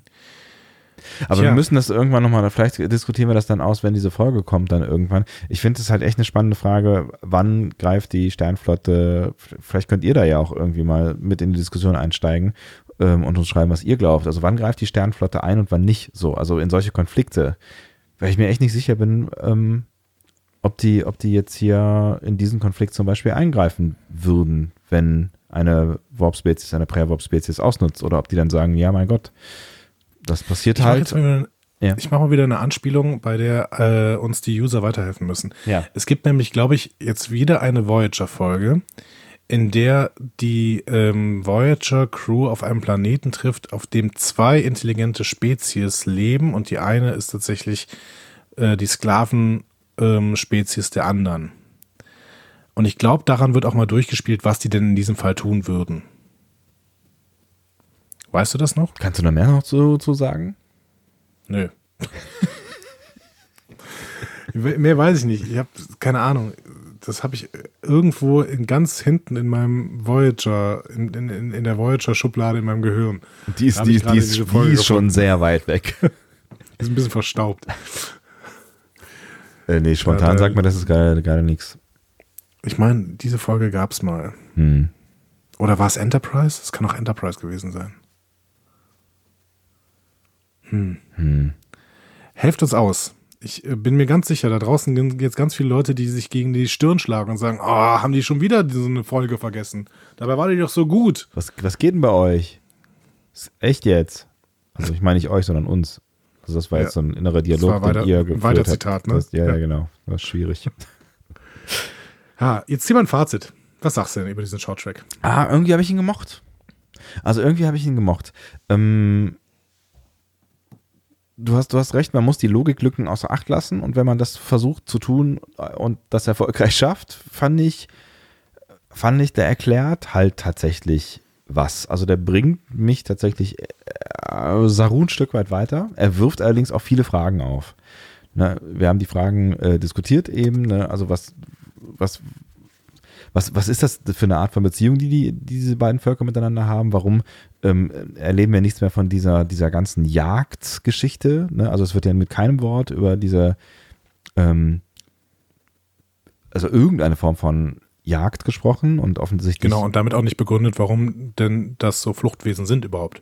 Aber Tja. wir müssen das irgendwann nochmal, vielleicht diskutieren wir das dann aus, wenn diese Folge kommt dann irgendwann. Ich finde es halt echt eine spannende Frage, wann greift die Sternflotte, vielleicht könnt ihr da ja auch irgendwie mal mit in die Diskussion einsteigen ähm, und uns schreiben, was ihr glaubt. Also wann greift die Sternflotte ein und wann nicht so, also in solche Konflikte. Weil ich mir echt nicht sicher bin, ähm, ob die, ob die jetzt hier in diesen Konflikt zum Beispiel eingreifen würden, wenn eine Warp-Spezies, eine Prä-Warp-Spezies ausnutzt oder ob die dann sagen, ja, mein Gott, das passiert Ich mache halt. wieder, Ja. ich mach mal wieder eine Anspielung, bei der äh, uns die User weiterhelfen müssen. Ja. Es gibt nämlich, glaube ich, jetzt wieder eine Voyager-Folge, in der die ähm, Voyager-Crew auf einem Planeten trifft, auf dem zwei intelligente Spezies leben und die eine ist tatsächlich äh, die Sklaven-Spezies der anderen. Und ich glaube, daran wird auch mal durchgespielt, was die denn in diesem Fall tun würden. Weißt du das noch? Kannst du da mehr noch zu, zu sagen? Nö. (laughs) Mehr weiß ich nicht. Ich habe keine Ahnung. Das habe ich irgendwo in ganz hinten in meinem Voyager, in, in, in der Voyager-Schublade in meinem Gehirn. Die ist, die, die ist, die ist schon sehr weit weg. (laughs) Die ist ein bisschen verstaubt. äh, nee, spontan Ja, da- sagt man, das ist gerade, gerade nichts. Ich meine, diese Folge gab es mal. Hm. Oder war es Enterprise? Es kann auch Enterprise gewesen sein. Hm. Hm. Helft uns aus. Ich äh, bin mir ganz sicher, da draußen sind jetzt ganz viele Leute, die sich gegen die Stirn schlagen und sagen, oh, haben die schon wieder so eine Folge vergessen. Dabei war die doch so gut. Was, was geht denn bei euch? Ist echt jetzt? Also ich meine nicht euch, sondern uns. Also das war Ja. jetzt so ein innerer Dialog, war weiter- den ihr ein geführt weiter. Zitat, ne? Das, ja, ja, Ja. genau. Das ist schwierig. (laughs) Ja, jetzt zieh mal ein Fazit. Was sagst du denn über diesen Shorttrack? Ah, irgendwie habe ich ihn gemocht. Also irgendwie habe ich ihn gemocht. Ähm, du, hast, du hast recht, man muss die Logiklücken außer Acht lassen und wenn man das versucht zu tun und das erfolgreich (laughs) schafft, fand ich, fand ich, der erklärt halt tatsächlich was. Also der bringt mich tatsächlich äh, Saru ein Stück weit weiter. Er wirft allerdings auch viele Fragen auf. Ne, wir haben die Fragen äh, diskutiert eben, ne, also was, was, was, was ist das für eine Art von Beziehung, die, die diese beiden Völker miteinander haben? Warum ähm, erleben wir nichts mehr von dieser, dieser ganzen Jagdgeschichte? Ne? Also es wird ja mit keinem Wort über diese, ähm, also irgendeine Form von Jagd gesprochen und offensichtlich. Genau, und damit auch nicht begründet, warum denn das so Fluchtwesen sind überhaupt.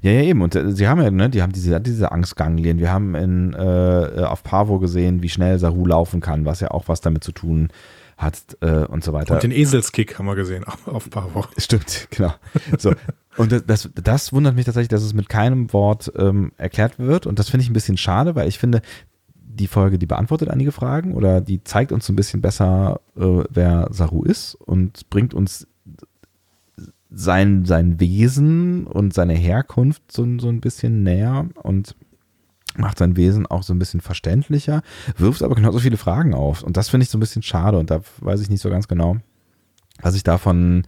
Ja, ja, eben. Und äh, sie haben ja, ne, die haben diese, diese Angstganglien. Wir haben in, äh, auf Pavo gesehen, wie schnell Saru laufen kann, was ja auch was damit zu tun hat äh, und so weiter. Und den Eselskick haben wir gesehen (laughs) auf, auf Pavo. Stimmt, (laughs) genau. So. Und das, das, das wundert mich tatsächlich, dass es mit keinem Wort ähm, erklärt wird. Und das finde ich ein bisschen schade, weil ich finde, die Folge, die beantwortet einige Fragen oder die zeigt uns so ein bisschen besser, äh, wer Saru ist und bringt uns sein, sein Wesen und seine Herkunft so, so ein bisschen näher und macht sein Wesen auch so ein bisschen verständlicher, wirft aber genauso viele Fragen auf. Und das finde ich so ein bisschen schade und da weiß ich nicht so ganz genau, was ich davon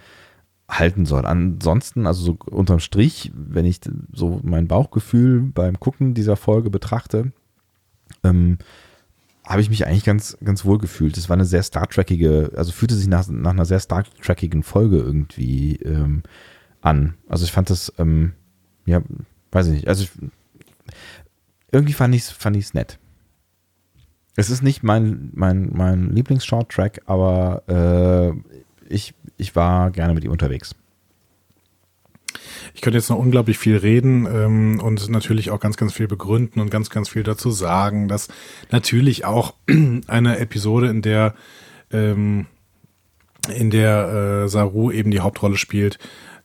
halten soll. Ansonsten, also so unterm Strich, wenn ich so mein Bauchgefühl beim Gucken dieser Folge betrachte, ähm, habe ich mich eigentlich ganz, ganz wohl gefühlt. Es war eine sehr Star Trekige, also fühlte sich nach, nach einer sehr Star Trekigen Folge irgendwie ähm, an. Also ich fand das, ähm, ja, weiß ich nicht. Also ich, irgendwie fand ich es fand ich's nett. Es ist nicht mein, mein, mein Lieblings-Short-Track, aber äh, ich, ich war gerne mit ihm unterwegs. Ich könnte jetzt noch unglaublich viel reden ähm, und natürlich auch ganz, ganz viel begründen und ganz, ganz viel dazu sagen, dass natürlich auch (clears throat) eine Episode, in der ähm, in der äh, Saru eben die Hauptrolle spielt,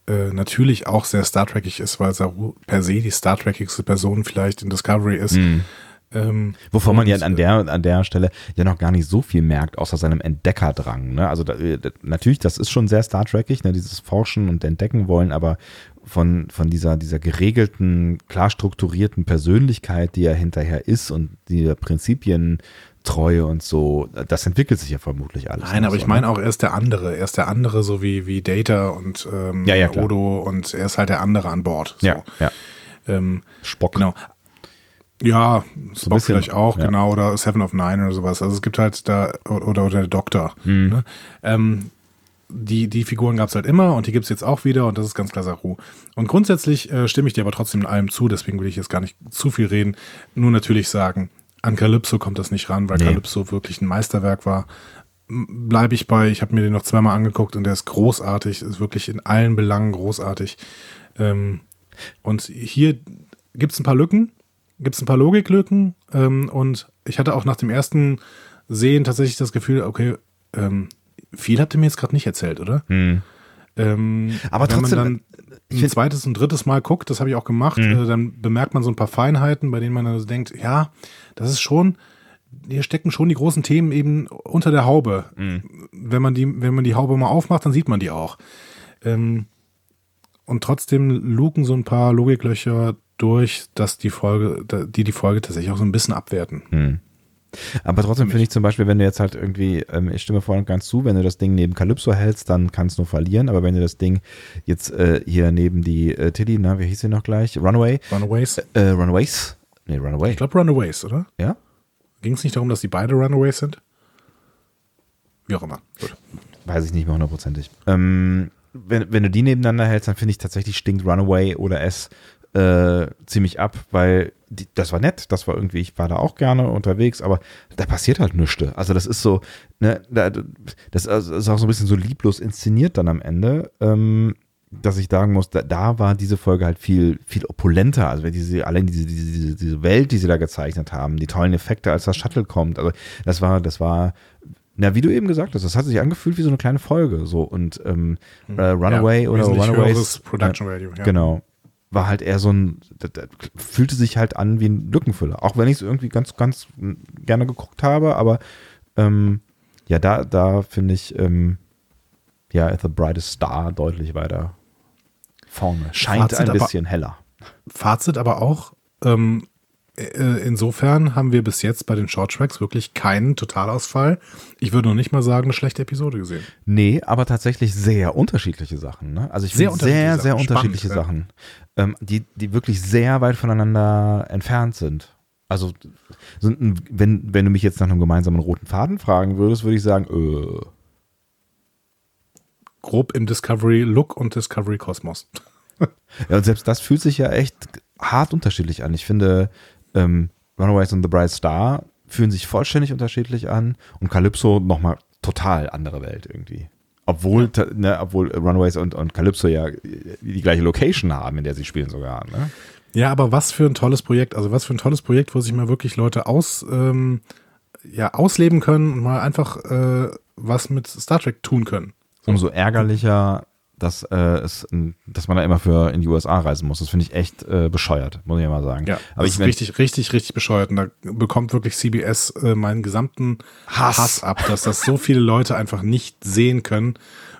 äh, natürlich auch sehr Star Trekig ist, weil Saru per se die Star Trekigste Person vielleicht in Discovery ist. Mhm. Ähm, Wovon man ja an der, an der Stelle ja noch gar nicht so viel merkt, außer seinem Entdeckerdrang. Ne? Also da, natürlich, das ist schon sehr Star Trekig, ne? dieses Forschen und Entdecken wollen, aber von, von dieser, dieser geregelten, klar strukturierten Persönlichkeit, die er hinterher ist und die Prinzipien Treue und so, das entwickelt sich ja vermutlich alles. Nein, aber so, ich meine auch, er ist der andere. Er ist der andere, so wie, wie Data und ähm, ja, ja, Odo und er ist halt der andere an Bord. So. Ja, ja. Ähm, Spock. Genau. Ja, So Spock vielleicht auch, ja. genau, oder Seven of Nine oder sowas. Also es gibt halt da, oder, oder der Doktor. Mhm. Ne? Ähm, die, die Figuren gab es halt immer und die gibt es jetzt auch wieder und das ist ganz klar Saru. Und grundsätzlich äh, stimme ich dir aber trotzdem in allem zu, deswegen will ich jetzt gar nicht zu viel reden. Nur natürlich sagen, an Calypso kommt das nicht ran, weil Nee. Calypso wirklich ein Meisterwerk war. Bleibe ich bei, ich habe mir den noch zweimal angeguckt und der ist großartig, ist wirklich in allen Belangen großartig. Ähm, und hier gibt es ein paar Lücken, gibt es ein paar Logiklücken ähm, und ich hatte auch nach dem ersten Sehen tatsächlich das Gefühl, okay, ähm, viel habt ihr mir jetzt gerade nicht erzählt, oder? Hm. Ähm, Aber wenn trotzdem, man dann ich ein zweites und drittes Mal guckt, das habe ich auch gemacht, Mhm. äh, dann bemerkt man so ein paar Feinheiten, bei denen man dann so denkt, ja, das ist schon, hier stecken schon die großen Themen eben unter der Haube. Mhm. Wenn man die, wenn man die Haube mal aufmacht, dann sieht man die auch. Ähm, und trotzdem luken so ein paar Logiklöcher durch, dass die Folge, die die Folge tatsächlich auch so ein bisschen abwerten. Hm. Aber trotzdem finde ich zum Beispiel, wenn du jetzt halt irgendwie, ähm, ich stimme voll und ganz zu, wenn du das Ding neben Calypso hältst, dann kannst du nur verlieren. Aber wenn du das Ding jetzt äh, hier neben die äh, Tilly, na, wie hieß sie noch gleich? Runaway? Runaways? Äh, Runaways? Nee, Runaway. Ich glaube Runaways, oder? ja? Ging es nicht darum, dass die beide Runaways sind? Wie auch immer. Gut. Weiß ich nicht mehr hundertprozentig. Ähm, wenn, wenn du die nebeneinander hältst, dann finde ich tatsächlich stinkt Runaway oder S äh, ziemlich ab, weil das war nett, das war irgendwie, ich war da auch gerne unterwegs, aber da passiert halt nichts. Also das ist so, ne, da, das ist auch so ein bisschen so lieblos inszeniert dann am Ende, ähm, dass ich sagen muss, da, da war diese Folge halt viel, viel opulenter. Also wenn diese, allein diese, diese, diese, Welt, die sie da gezeichnet haben, die tollen Effekte, als das Shuttle kommt, also das war, das war, na, wie du eben gesagt hast, das hat sich angefühlt wie so eine kleine Folge. So und ähm, äh, Runaway Ja, oder Runaways. Production Value, ja. Genau. War halt eher so ein, das, das fühlte sich halt an wie ein Lückenfüller. Auch wenn ich es irgendwie ganz, ganz gerne geguckt habe, aber ähm, ja, da, da finde ich ähm, ja The Brightest Star deutlich weiter vorne. Scheint Fazit ein aber- bisschen heller. Fazit aber auch, ähm, äh, insofern haben wir bis jetzt bei den Short Tracks wirklich keinen Totalausfall. Ich würde noch nicht mal sagen, eine schlechte Episode gesehen. Nee, aber tatsächlich sehr unterschiedliche Sachen. Ne? Also ich Sehr finde sehr, unterschiedliche sehr Sachen. unterschiedliche Spannend, Sachen, ähm, die, die wirklich sehr weit voneinander entfernt sind. Also, so ein- wenn, wenn du mich jetzt nach einem gemeinsamen roten Faden fragen würdest, würde ich sagen, äh, Grob im Discovery-Look und Discovery-Kosmos. Ja, und selbst das fühlt sich ja echt hart unterschiedlich an. Ich finde, ähm, Runaways and the Bright Star fühlen sich vollständig unterschiedlich an und Calypso nochmal total andere Welt irgendwie. Obwohl, ne, obwohl Runaways und, und Calypso ja die gleiche Location haben, in der sie spielen sogar. Ne? Ja, aber was für ein tolles Projekt. Also was für ein tolles Projekt, wo sich mal wirklich Leute aus, ähm, ja, ausleben können und mal einfach äh, was mit Star Trek tun können. Umso ärgerlicher, dass, äh, es, dass man da immer für in die USA reisen muss. Das finde ich echt äh, bescheuert, muss ich mal sagen. Ja, aber das ich ist richtig, richtig, richtig bescheuert. Und da bekommt wirklich CBS äh, meinen gesamten Hass. Hass. ab, dass das so viele Leute einfach nicht sehen können,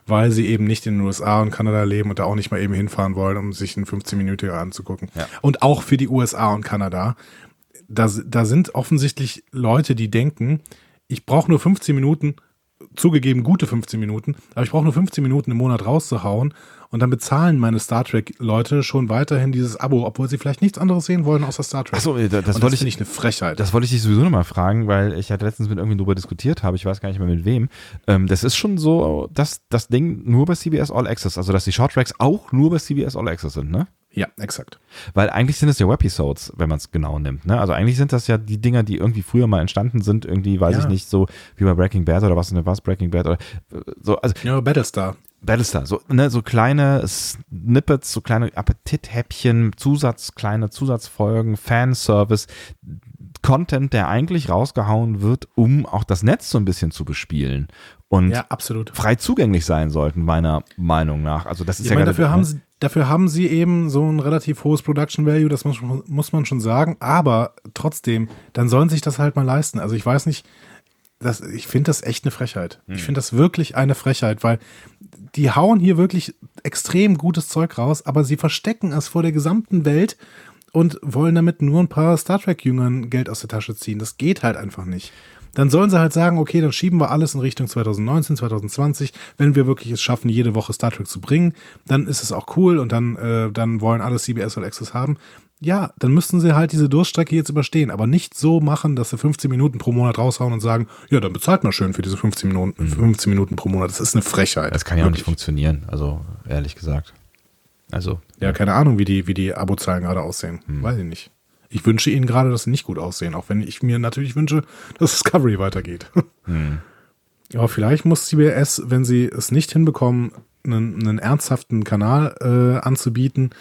weil sie eben nicht in den USA und Kanada leben und da auch nicht mal eben hinfahren wollen, um sich einen 15-Minütiger anzugucken. Ja. Und auch für die USA und Kanada. Da, da sind offensichtlich Leute, die denken, ich brauche nur 15 Minuten, zugegeben gute 15 Minuten, aber ich brauche nur 15 Minuten im Monat rauszuhauen und dann bezahlen meine Star Trek-Leute schon weiterhin dieses Abo, obwohl sie vielleicht nichts anderes sehen wollen außer Star Trek. Achso, das, das wollte ich, ich eine Frechheit. Das wollte ich dich sowieso nochmal fragen, weil ich hatte letztens mit irgendwie drüber diskutiert habe, ich weiß gar nicht mehr mit wem. Ähm, das ist schon so, dass das Ding nur bei CBS All Access, also dass die Shorttracks auch nur bei CBS All Access sind, ne? Ja, exakt. Weil eigentlich sind es ja Webisodes, wenn man es genau nimmt, ne? Also eigentlich sind das ja die Dinger, die irgendwie früher mal entstanden sind, irgendwie, weiß Ja. ich nicht, so wie bei Breaking Bad oder was, was Breaking Bad oder äh, so, also Ja, Battlestar. Battlestar, so, ne, so kleine Snippets, so kleine Appetithäppchen, Zusatz, kleine Zusatzfolgen, Fanservice, Content, der eigentlich rausgehauen wird, um auch das Netz so ein bisschen zu bespielen und Ja, absolut. frei zugänglich sein sollten, meiner Meinung nach. Also das ist Ich ja meine, dafür haben, sie, dafür haben sie eben so ein relativ hohes Production Value, das muss, muss man schon sagen. Aber trotzdem, dann sollen sich das halt mal leisten. Also ich weiß nicht, das, ich finde das echt eine Frechheit. Ich finde das wirklich eine Frechheit, weil die hauen hier wirklich extrem gutes Zeug raus, aber sie verstecken es vor der gesamten Welt und wollen damit nur ein paar Star Trek-Jüngern Geld aus der Tasche ziehen. Das geht halt einfach nicht. Dann sollen sie halt sagen, okay, dann schieben wir alles in Richtung 2019, 2020. Wenn wir wirklich es schaffen, jede Woche Star Trek zu bringen, dann ist es auch cool und dann, äh, dann wollen alle CBS und Access haben. Ja, dann müssten sie halt diese Durststrecke jetzt überstehen, aber nicht so machen, dass sie 15 Minuten pro Monat raushauen und sagen, ja, dann bezahlt mal schön für diese 15 Minuten, 15 Minuten pro Monat. Das ist eine Frechheit. das kann ja auch nicht Wirklich. funktionieren, also ehrlich gesagt. Also, Ja, keine Ahnung, wie die, wie die Abozahlen gerade aussehen. Weiß ich nicht. Ich wünsche ihnen gerade, dass sie nicht gut aussehen, auch wenn ich mir natürlich wünsche, dass Discovery weitergeht. (laughs) Aber vielleicht muss CBS, wenn sie es nicht hinbekommen, einen, einen ernsthaften Kanal äh, anzubieten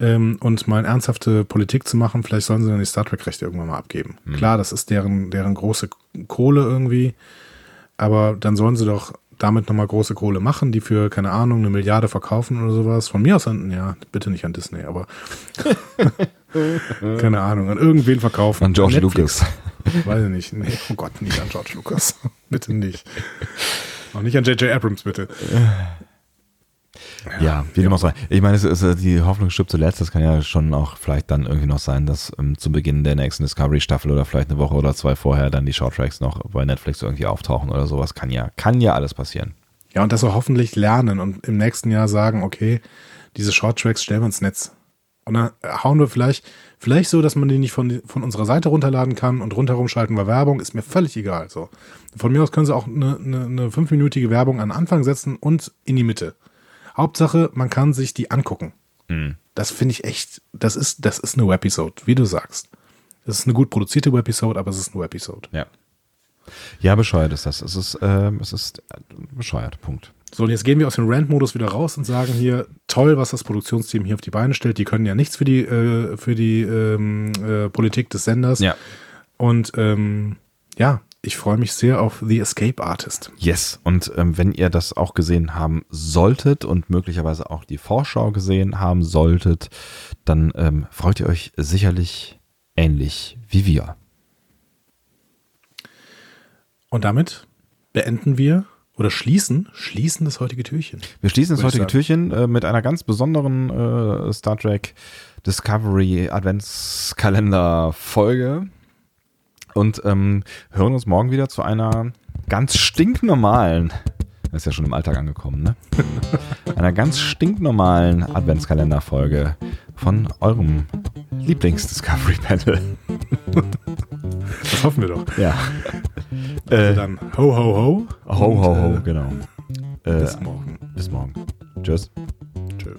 ähm, und mal eine ernsthafte Politik zu machen, vielleicht sollen sie dann die Star Trek-Rechte irgendwann mal abgeben. Klar, das ist deren, deren große Kohle irgendwie, aber dann sollen sie doch damit nochmal große Kohle machen, die für, keine Ahnung, eine Milliarde verkaufen oder sowas. Von mir aus, an, ja, bitte nicht an Disney, aber (laughs) (laughs) keine Ahnung, an irgendwen verkaufen. an George Netflix. Lucas. Weiß ich nicht. Nee, oh Gott, nicht an George Lucas. (laughs) bitte nicht. Auch nicht an J.J. Abrams, bitte. Ja, wie dem auch sei. Ich meine, es ist, äh, die Hoffnung stirbt zuletzt. Das kann ja schon auch vielleicht dann irgendwie noch sein, dass ähm, zu Beginn der nächsten Discovery-Staffel oder vielleicht eine Woche oder zwei vorher dann die Shorttracks noch bei Netflix irgendwie auftauchen oder sowas. Kann ja, kann ja alles passieren. Ja, und das wir hoffentlich lernen und im nächsten Jahr sagen, okay, diese Shorttracks stellen wir ins Netz. Und dann hauen wir vielleicht, vielleicht so, dass man die nicht von, von unserer Seite runterladen kann und rundherum schalten wir Werbung, ist mir völlig egal. So. Von mir aus können sie auch eine, eine, eine fünfminütige Werbung an den Anfang setzen und in die Mitte. Hauptsache, man kann sich die angucken. Das finde ich echt, das ist, das ist eine Webisode, wie du sagst. Das ist eine gut produzierte Webisode, aber es ist eine Webisode. Ja. Ja, bescheuert ist das. Es ist, ähm, es ist äh, bescheuert. Punkt. So, und jetzt gehen wir aus dem Rant-Modus wieder raus und sagen hier, toll, was das Produktionsteam hier auf die Beine stellt. Die können ja nichts für die, äh, für die ähm, äh, Politik des Senders. Ja. Und ähm, ja, ich freue mich sehr auf The Escape Artist. Yes. Und ähm, wenn ihr das auch gesehen haben solltet und möglicherweise auch die Vorschau gesehen haben solltet, dann ähm, freut ihr euch sicherlich ähnlich wie wir. Und damit beenden wir oder schließen, schließen das heutige Türchen. Wir schließen das heutige Türchen äh, mit einer ganz besonderen äh, Star Trek Discovery Adventskalender Folge und ähm, hören uns morgen wieder zu einer ganz stinknormalen, das ist ja schon im Alltag angekommen, ne? (laughs) einer ganz stinknormalen Adventskalender Folge von eurem Lieblings Discovery Panel. Das hoffen wir doch. Ja. Also Äh, dann ho, ho, ho. ho, ho, ho, äh, genau. Äh, Bis morgen. bis morgen. Tschüss. Tschö.